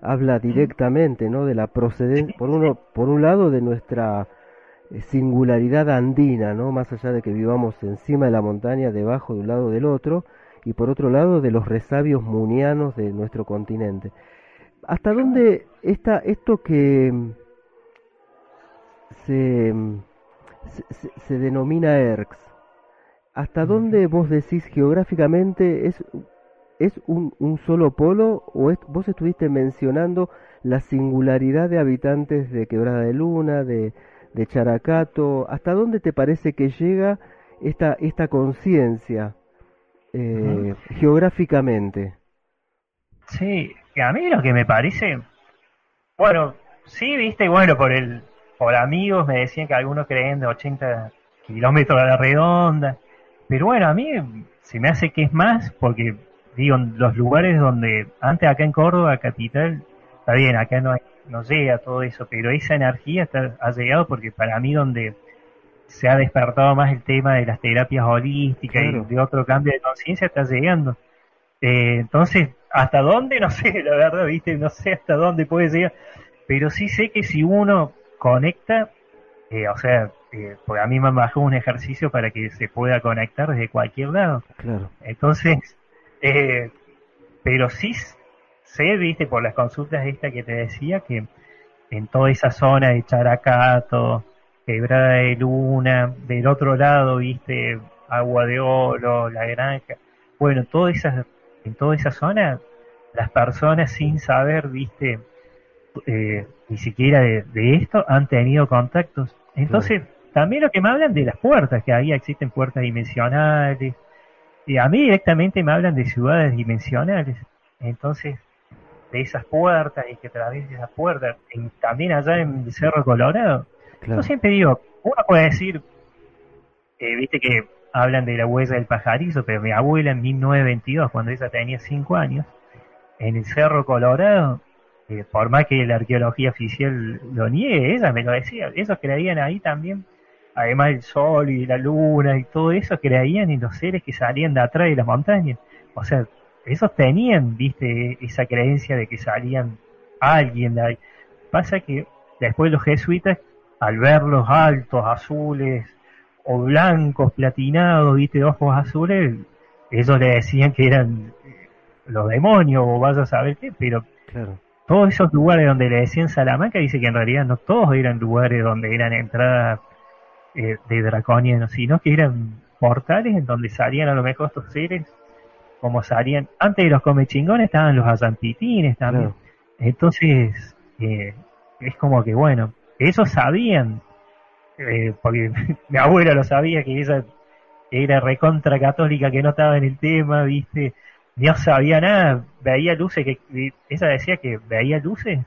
habla directamente, ¿no? De la procedencia, por uno, por un lado, de nuestra eh, singularidad andina, ¿no? Más allá de que vivamos encima de la montaña, debajo de un lado del otro, y por otro lado, de los resabios munianos de nuestro continente. ¿Hasta dónde está esto que se, se, se denomina ERX? ¿Hasta dónde vos decís geográficamente es, es un, un solo polo o vos estuviste mencionando la singularidad de habitantes de Quebrada de Luna, de, de Characato? ¿Hasta dónde te parece que llega esta, esta conciencia eh, geográficamente? Sí, a mí lo que me parece, bueno, sí, viste, bueno, por el por amigos me decían que algunos creen de 80 kilómetros a la redonda, pero bueno, a mí se me hace que es más porque, digo, los lugares donde, antes acá en Córdoba, capital, está bien, acá no, hay, no llega todo eso, pero esa energía está, ha llegado porque para mí donde se ha despertado más el tema de las terapias holísticas y de otro cambio de conciencia está llegando. Eh, entonces, ¿hasta dónde? (laughs) No sé, la verdad, viste, no sé hasta dónde puede llegar, pero sí sé que si uno conecta, eh, o sea, eh, porque a mí me bajó un ejercicio para que se pueda conectar desde cualquier lado. Claro. Entonces, eh, pero sí sé, viste, por las consultas esta que te decía, que en toda esa zona de Characato, Quebrada de Luna, del otro lado, viste, Agua de Oro, La Granja, bueno, toda esa, en toda esa zona, las personas sin saber, viste, eh, ni siquiera de, esto, han tenido contactos. Entonces, también lo que me hablan de las puertas, que ahí existen puertas dimensionales. Y a mí directamente me hablan de ciudades dimensionales. Entonces, de esas puertas y que a través de esas puertas, también allá en el Cerro Colorado. Yo siempre digo, uno puede decir, eh, viste que hablan de la huella del pajarizo, pero mi abuela en 1922, cuando ella tenía 5 años, en el Cerro Colorado, eh, por más que la arqueología oficial lo niegue, ella me lo decía, ellos creían ahí también además el sol y la luna y todo eso, creían en los seres que salían de atrás de las montañas. O sea, esos tenían, viste, esa creencia de que salían alguien de ahí. Pasa que después los jesuitas, al verlos altos, azules, o blancos, platinados, viste, ojos azules, ellos le decían que eran eh, los demonios, o vaya a saber qué, pero claro. todos esos lugares donde le decían Salamanca, dice que en realidad no todos eran lugares donde eran entradas eh, de draconianos, sino que eran portales en donde salían a lo mejor estos seres, como salían, antes de los comechingones estaban los azantitines también. Entonces, eh, es como que bueno, ellos sabían, eh, porque (laughs) mi abuela lo sabía, que ella era recontra católica, que no estaba en el tema, viste, no sabía nada, veía luces, que ella decía que veía luces,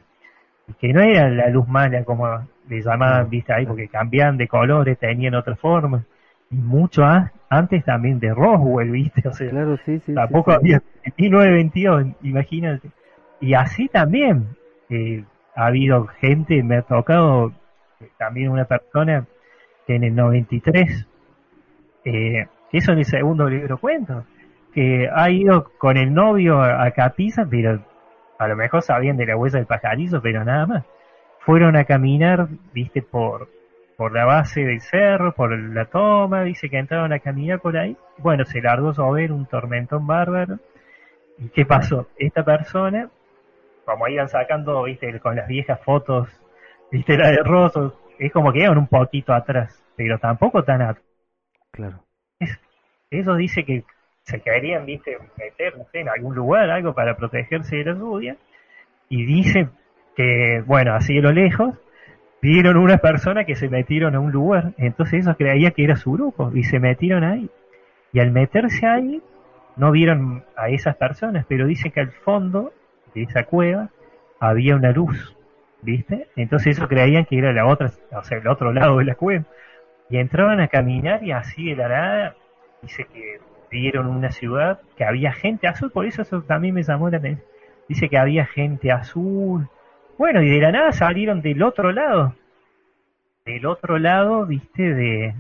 que no era la luz mala como le llamaban, viste, ahí, porque cambiaban de colores, tenían otra forma, y mucho antes también de Roswell, viste, o sea, claro, sí, sí, tampoco había 1922, imagínate. Y así también, eh, ha habido gente, me ha tocado también una persona que en el 93, eh, eso en el segundo libro cuento, que ha ido con el novio a Capiza, pero a lo mejor sabían de la huella del pajarizo, pero nada más. Fueron a caminar, viste, por, por la base del cerro, por la toma, dice que entraron a caminar por ahí. Bueno, se largó a ver un tormentón bárbaro. ¿Y qué pasó? Esta persona como iban sacando, viste, con las viejas fotos, viste, la de Rosso, es como que iban un poquito atrás, pero tampoco tan atrás. Claro. eso dice que se querían, viste, meter, en algún lugar, algo para protegerse de la lluvia, y dice que, bueno, así de lo lejos, vieron una persona que se metieron a un lugar, entonces ellos creían que era su grupo, y se metieron ahí. Y al meterse ahí, no vieron a esas personas, pero dice que al fondo de esa cueva había una luz, ¿viste? Entonces ellos creían que era la otra, o sea, el otro lado de la cueva. Y entraban a caminar y así de la nada, dice que vieron una ciudad que había gente azul, por eso eso también me llamó la atención. Dice que había gente azul. Bueno, y de la nada salieron del otro lado. Del otro lado, viste, de,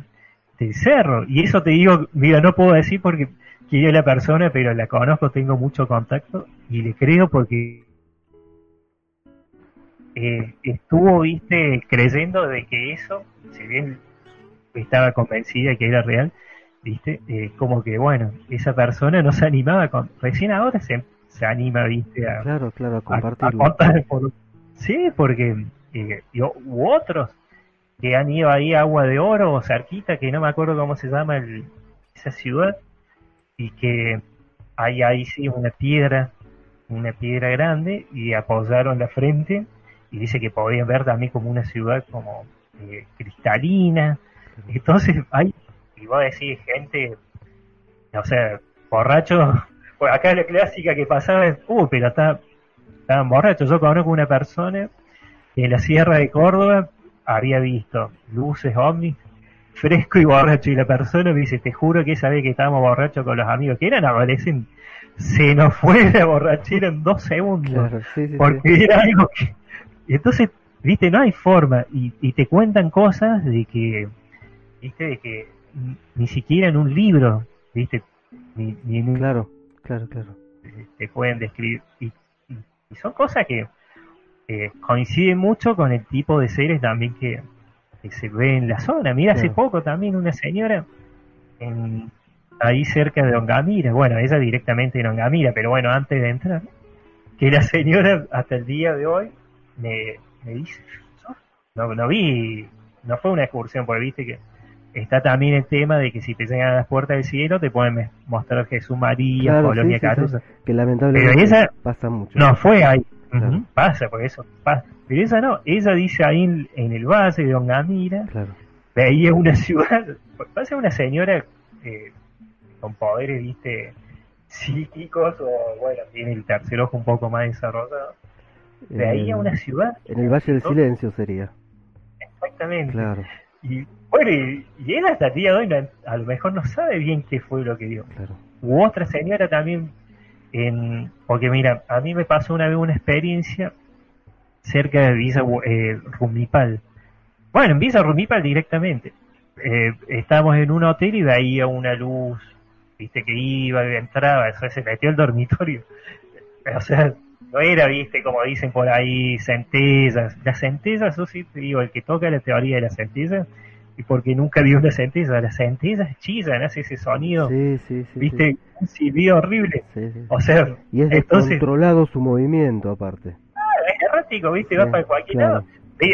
del cerro. Y eso te digo, mira, no puedo decir porque es la persona, pero la conozco, tengo mucho contacto y le creo porque eh, estuvo, viste, creyendo de que eso, si bien estaba convencida que era real, viste, eh, como que bueno, esa persona no se animaba con, recién ahora se, se anima, viste, a, claro, claro, a compartirlo. sí, porque eh, yo, u otros que han ido ahí a Agua de Oro o cerquita, que no me acuerdo cómo se llama el, esa ciudad, y que hay ahí sí una piedra, una piedra grande y apoyaron la frente y dice que podían ver también como una ciudad como eh, cristalina. Entonces hay, y vos decís, gente, o sea, borrachos, (laughs) pues acá la clásica que pasaba es, uh, pero está, estaban borrachos. Yo conozco una persona que en la Sierra de Córdoba había visto luces ovnis fresco y borracho. Y la persona me dice, te juro que esa vez que estábamos borrachos con los amigos, que eran adolescentes, se nos fue la borrachera en dos segundos. porque era algo que... Y entonces, viste, no hay forma. Y, y te cuentan cosas de que, viste, de que ni siquiera en un libro, viste, ni, en Claro, claro, claro. Te pueden describir. Y, son cosas que coinciden mucho con el tipo de seres también que, que se ve en la zona. Mira, hace poco también una señora en, ahí cerca de Ongamira, bueno, ella directamente en Ongamira, pero bueno, antes de entrar, que la señora hasta el día de hoy me, me dice, no, no vi, no fue una excursión, porque viste que está también el tema de que si te llegan a las puertas del cielo te pueden mostrar Jesús María, Colonia que lamentablemente pasa mucho. No fue ahí, pasa, por eso pasa. Pero esa no, ella dice ahí en, el valle de Ongamira, claro. veía una (laughs) ciudad, pasa una señora eh, con poderes, viste, psíquicos, o bueno, tiene el tercer ojo un poco más desarrollado. Veía una ciudad. En el Valle del Silencio sería. Exactamente. Claro. Y bueno, y, él hasta el día de hoy a lo mejor no sabe bien qué fue lo que vio. Claro. U otra señora también, en, porque mira, a mí me pasó una vez una experiencia cerca de Villa eh, Rumipal. Bueno, en Villa Rumipal directamente. eh, estábamos en un hotel y veía una luz, viste, que iba y entraba, (laughs) o sea, se metió el dormitorio. O sea, no era, viste, como dicen por ahí, centellas. Las centellas, eso sí te digo, el que toca la teoría de las centellas, y porque nunca vi una centella, las centellas chillan, hace ese sonido, Sí, sí, sí. viste, un silbido horrible. O sea, Y es entonces, descontrolado su movimiento aparte. es errático, viste, va para cualquier claro. lado.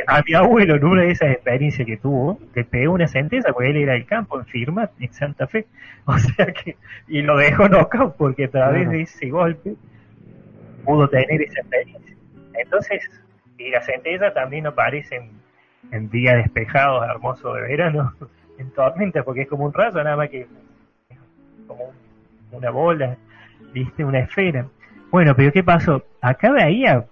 A mi abuelo, en una de esas experiencias que tuvo, le pegó una centella porque él era del campo, en firma, en Santa Fe. (laughs) O sea que, y lo dejó knockout porque a través Claro. de ese golpe pudo tener esa experiencia. Entonces, y las centellas también aparecen en días despejados, hermosos de verano, (laughs) en tormenta, porque es como un rayo, nada más que como un- una bola, viste, una esfera. Bueno, pero ¿qué pasó? Acá veía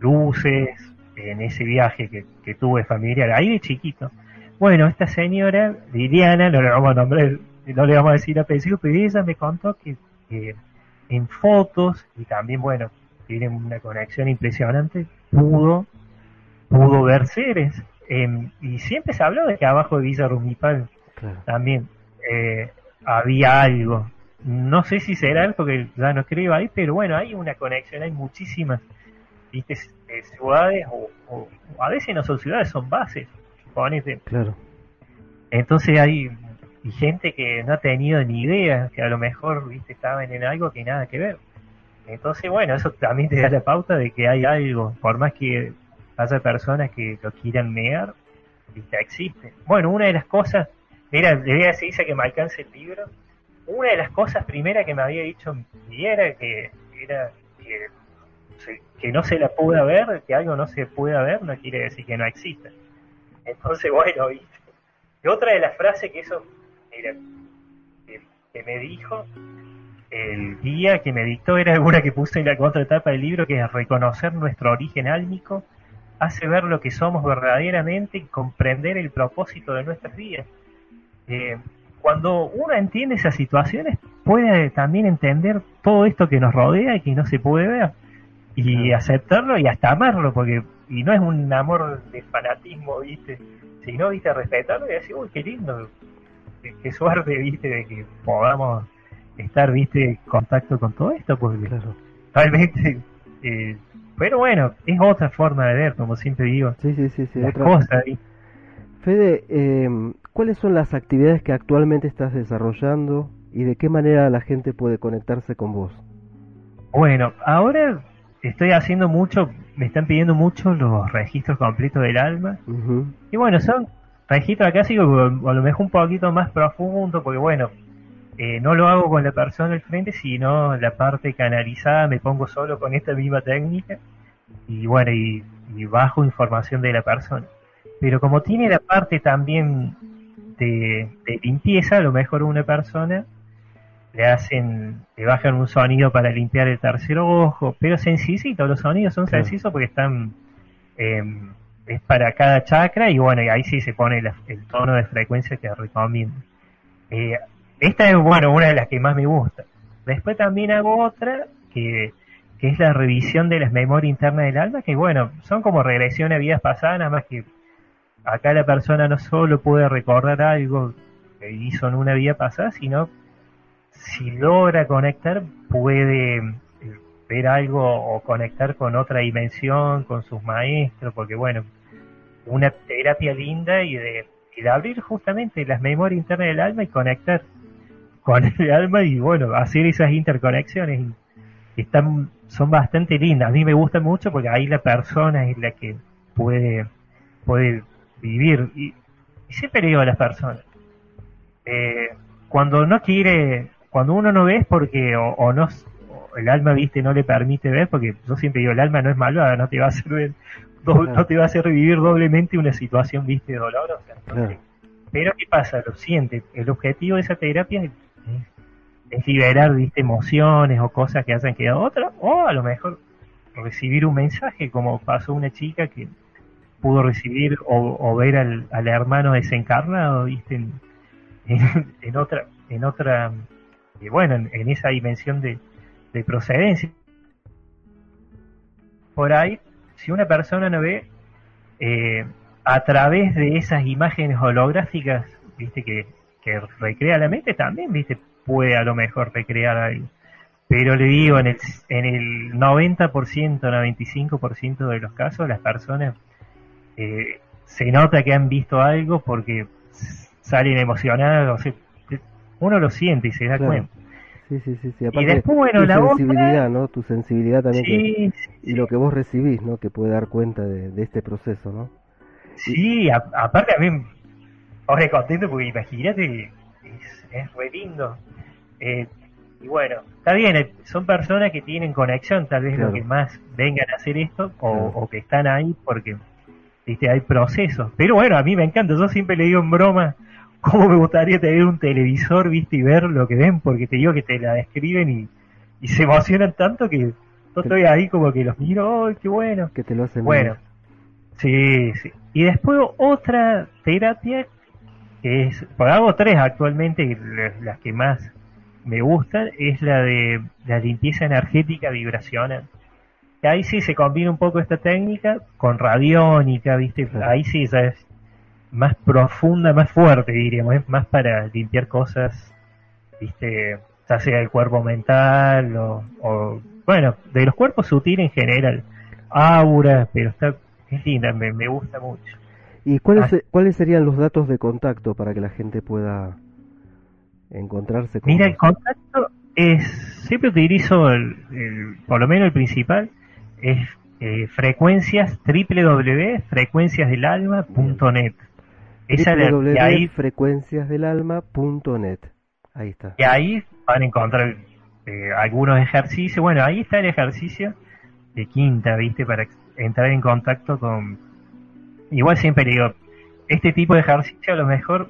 luces en ese viaje que, que tuve familiar, ahí de chiquito. Bueno, esta señora, Liliana, no le vamos a nombrar, no le vamos a decir apellido, pero ella me contó que en fotos, y también, bueno, tiene una conexión impresionante, pudo, pudo ver seres. Em, y siempre se habló de que abajo de Villa Rumipal Claro. también eh, había algo. No sé si será porque ya no creo ahí, pero bueno, hay una conexión, hay muchísimas ¿viste? Eh, ciudades, o, a veces no son ciudades, son bases. Claro. Entonces hay y gente que no ha tenido ni idea, que a lo mejor viste estaban en algo que nada que ver. Entonces, bueno, eso también te da la pauta de que hay algo, por más que haya personas que lo quieran negar, viste, existe. Bueno, una de las cosas, mira, le voy a decir que me alcance el libro. Una de las cosas primera que me había dicho mi era que era que no se la pueda ver, que algo no se pueda ver, no quiere decir que no exista. Entonces, (laughs) bueno, viste. Y otra de las frases que eso, mira, que, que me dijo el guía que me dictó era una que puse en la contratapa del libro, que es reconocer nuestro origen álmico, hace ver lo que somos verdaderamente y comprender el propósito de nuestras vidas. Eh, cuando uno entiende esas situaciones, puede también entender todo esto que nos rodea y que no se puede ver. Y aceptarlo y hasta amarlo, porque y no es un amor de fanatismo, ¿viste? Sino, ¿viste? Respetarlo y decir, uy, qué lindo, qué, qué suerte, ¿viste? De que podamos estar, ¿viste? En contacto con todo esto, porque Claro. realmente... eh, pero bueno, es otra forma de ver, como siempre digo, Sí, sí, sí, sí. las otra- cosas, ¿viste? Fede, eh, ¿cuáles son las actividades que actualmente estás desarrollando y de qué manera la gente puede conectarse con vos? Bueno, ahora estoy haciendo mucho, me están pidiendo mucho los registros completos del alma. Y bueno, son registros acá sí, a lo mejor un poquito más profundo, porque bueno, eh, no lo hago con la persona al frente, sino la parte canalizada, me pongo solo con esta misma técnica y bueno, y, y bajo información de la persona. Pero como tiene la parte también de, de limpieza, a lo mejor una persona le hacen, le bajan un sonido para limpiar el tercer ojo, pero sencillito, los sonidos son Claro. sencillos porque están em, es para cada chakra y bueno, ahí sí se pone la- el tono de frecuencia que recomiendo. Eh, esta es, bueno, una de las que más me gusta. Después también hago otra que, que es la revisión de las memorias internas del alma, que bueno, son como regresión a vidas pasadas, nada más que acá la persona no solo puede recordar algo que hizo en una vida pasada, sino si logra conectar, puede eh, ver algo o conectar con otra dimensión, con sus maestros, porque bueno, una terapia linda y de, y de abrir justamente las memorias internas del alma y conectar con el alma y bueno, hacer esas interconexiones y están, son bastante lindas. A mí me gustan mucho porque ahí la persona es la que puede, puede vivir. Y, y siempre digo a las personas, eh, cuando no quiere, cuando uno no ve es porque o, no el alma viste no le permite ver, porque yo siempre digo el alma no es malvada, no te va a hacer do- no te va a hacer revivir doblemente una situación viste dolorosa. Claro. Pero ¿qué pasa? Lo siente. El objetivo de esa terapia es, es liberar viste emociones o cosas que hayan quedado otras, o a lo mejor recibir un mensaje, como pasó una chica que pudo recibir o, o ver al, al hermano desencarnado, viste, en, en, en otra, en otra, y bueno, en, en esa dimensión de, de procedencia. Por ahí, si una persona no ve, eh, a través de esas imágenes holográficas viste, que, que recrea la mente, también, viste, puede a lo mejor recrear algo. Pero le digo, en el, en el 90%, 95% de los casos, las personas eh, se nota que han visto algo porque salen emocionados, uno lo siente y se da cuenta. Sí, sí, sí, y después, bueno, tu la sensibilidad, ¿no? Tu sensibilidad también y lo que vos recibís, ¿no? Que puede dar cuenta de, este proceso, ¿no? Sí, aparte a mí, ahora contento porque imagínate, es, es re lindo. Eh, y bueno, está bien, eh, son personas que tienen conexión, tal vez lo que más vengan a hacer esto, o, o que están ahí porque ¿viste? hay procesos. Pero bueno, a mí me encanta, yo siempre le digo en broma, cómo me gustaría tener un televisor, viste, y ver lo que ven, porque te digo que te la describen y, y se emocionan tanto que yo estoy ahí como que los miro, ¡ay, qué bueno! Que te lo hacen Bueno, sí, sí. Y después otra terapia que es, pues hago tres actualmente, las que más me gustan, es la de la limpieza energética vibracional. Ahí sí se combina un poco esta técnica con radiónica, ¿viste? Ahí sí ya es más profunda, más fuerte, diríamos, es más para limpiar cosas, ¿viste? Ya sea el cuerpo mental o, bueno, de los cuerpos sutiles en general, aura, pero está, es linda, me, me gusta mucho. ¿Y cuáles, ah. cuáles serían los datos de contacto para que la gente pueda encontrarse con Mira, el contacto es, siempre utilizo, el, por lo menos el principal, es eh, frecuencias www.frecuenciasdelalma.net. Esa de, ahí frecuenciasdelalma.net. Ahí está. Y ahí van a encontrar eh, algunos ejercicios. Bueno, ahí está el ejercicio de quinta, ¿viste? Para entrar en contacto con... Igual siempre digo, este tipo de ejercicio a lo mejor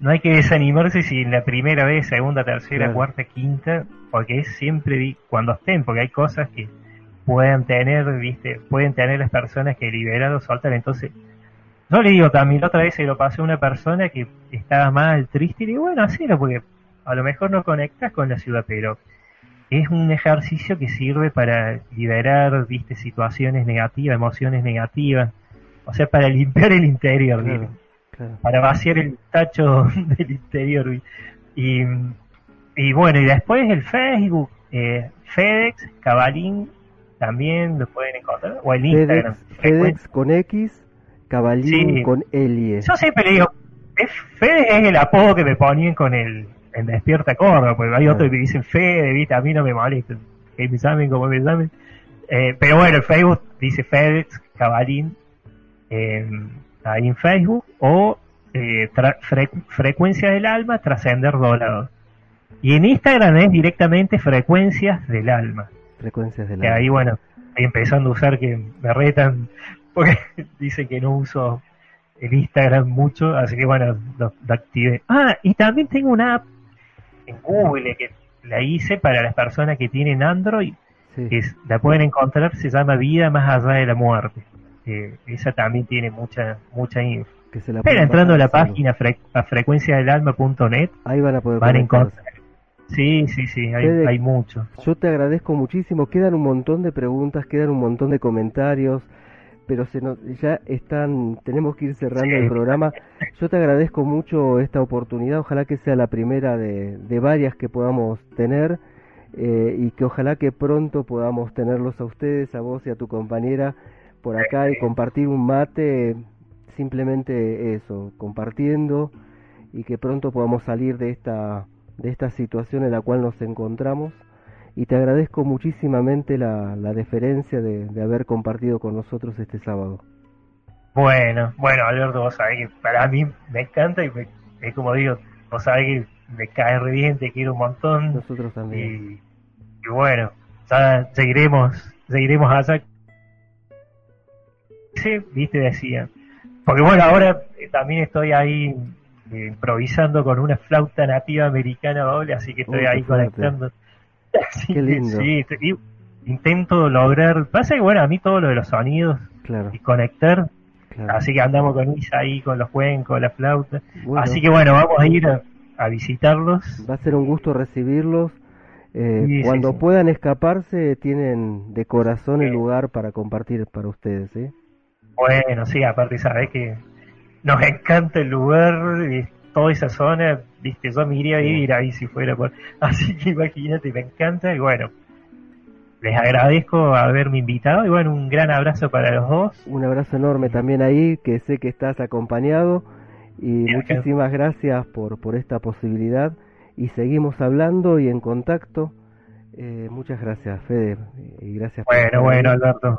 no hay que desanimarse si en la primera vez, segunda, tercera, cuarta, quinta, porque es siempre cuando estén, porque hay cosas que pueden tener, viste, pueden tener las personas que liberan o soltan, entonces yo le digo también, otra vez se lo pasé a una persona que estaba mal, triste, y le digo, bueno, hacelo, porque a lo mejor no conectas con la ciudad, pero es un ejercicio que sirve para liberar, viste, situaciones negativas, emociones negativas, o sea, para limpiar el interior, para vaciar el tacho (laughs) del interior. Y, y bueno, y después el Facebook, eh, FedEx, Cabalín, también lo pueden encontrar, o el Instagram. FedEx, con X, Cabalín con Elie. Yo siempre le digo, es, FedEx es el apodo que me ponían con el en Despierta Córdoba, porque hay otros que dicen Fede, ¿viste? a mí no me molesta, que me llamen como me llamen. Eh, pero bueno, el Facebook dice FedEx, Cabalín, eh, ahí en Facebook, o eh, Frecuencias del Alma, Trascender Doblado. Y en Instagram es directamente Frecuencias del Alma. Frecuencias del Alma. ahí, bueno, ahí empezando a usar que me retan, porque (laughs) dicen que no uso el Instagram mucho, así que bueno, lo, activé. Ah, y también tengo una app en Google que la hice para las personas que tienen Android, que la pueden encontrar, se llama Vida más allá de la muerte esa también tiene mucha mucha info. Pero entrando a la página a frecuenciadelalma.net, ahí van a poder van encontrar. Sí, sí, sí, hay, mucho. Yo te agradezco muchísimo. Quedan un montón de preguntas, quedan un montón de comentarios, pero se nos, ya están, tenemos que ir cerrando el programa. Yo te agradezco mucho esta oportunidad. Ojalá que sea la primera de, de varias que podamos tener. Eh, y que ojalá que pronto podamos tenerlos a ustedes, a vos y a tu compañera por acá y compartir un mate, simplemente eso, compartiendo y que pronto podamos salir de esta, de esta situación en la cual nos encontramos. Y te agradezco muchísimamente la, la deferencia de, de haber compartido con nosotros este sábado. Bueno, bueno, Alberto, vos sabés que para mí me encanta y es como digo, vos sabés que me cae re bien, te quiero un montón. Nosotros también. Y, bueno, ya seguiremos, seguiremos allá viste, decía. Porque bueno, ahora eh, también estoy ahí eh, improvisando con una flauta nativa americana doble, así que estoy ahí conectando. (laughs) qué lindo. sí, intento lograr. Pasa que bueno, a mí todo lo de los sonidos y conectar. Así que andamos con Isa ahí, con los cuencos, la flauta. Así que bueno, vamos a ir a, visitarlos. Va a ser un gusto recibirlos. Eh, cuando puedan escaparse, tienen de corazón el lugar para compartir para ustedes. ¿eh? Bueno, sí, aparte sabes que nos encanta el lugar, toda esa zona, viste, yo me iría a vivir ahí si fuera por... (laughs) Así que imagínate, me encanta y bueno, les agradezco haberme invitado y bueno, un gran abrazo para los dos. Un abrazo enorme también ahí, que sé que estás acompañado y muchísimas gracias por, por esta posibilidad y seguimos hablando y en contacto. Eh, muchas gracias, Fede, y gracias. Bueno, bueno, Alberto.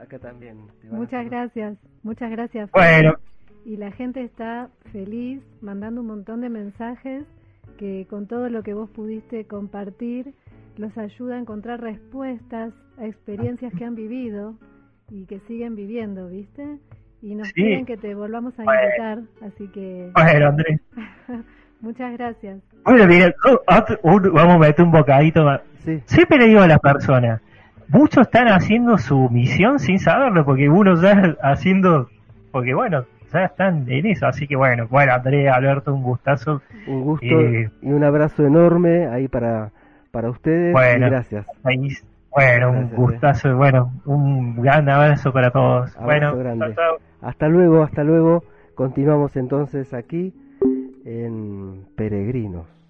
Acá también. Muchas gracias, muchas gracias. Bueno. Y la gente está feliz, mandando un montón de mensajes que con todo lo que vos pudiste compartir los ayuda a encontrar respuestas a experiencias que han vivido y que siguen viviendo, ¿viste? Y nos piden que te volvamos a invitar, así que... Bueno, Andrés. (laughs) Muchas gracias. Bueno, mira, vamos a meter un bocadito más. Siempre le digo a las personas, muchos están haciendo su misión sin saberlo, porque uno ya haciendo, porque bueno, ya están en eso, así que bueno, bueno, Andrea, Alberto, un gustazo. Un gusto y un abrazo enorme ahí para, para ustedes. Bueno, gracias. bueno, un eh. gustazo, bueno, un gran abrazo para todos. bueno, hasta luego, hasta luego. Continuamos entonces aquí en Peregrinos.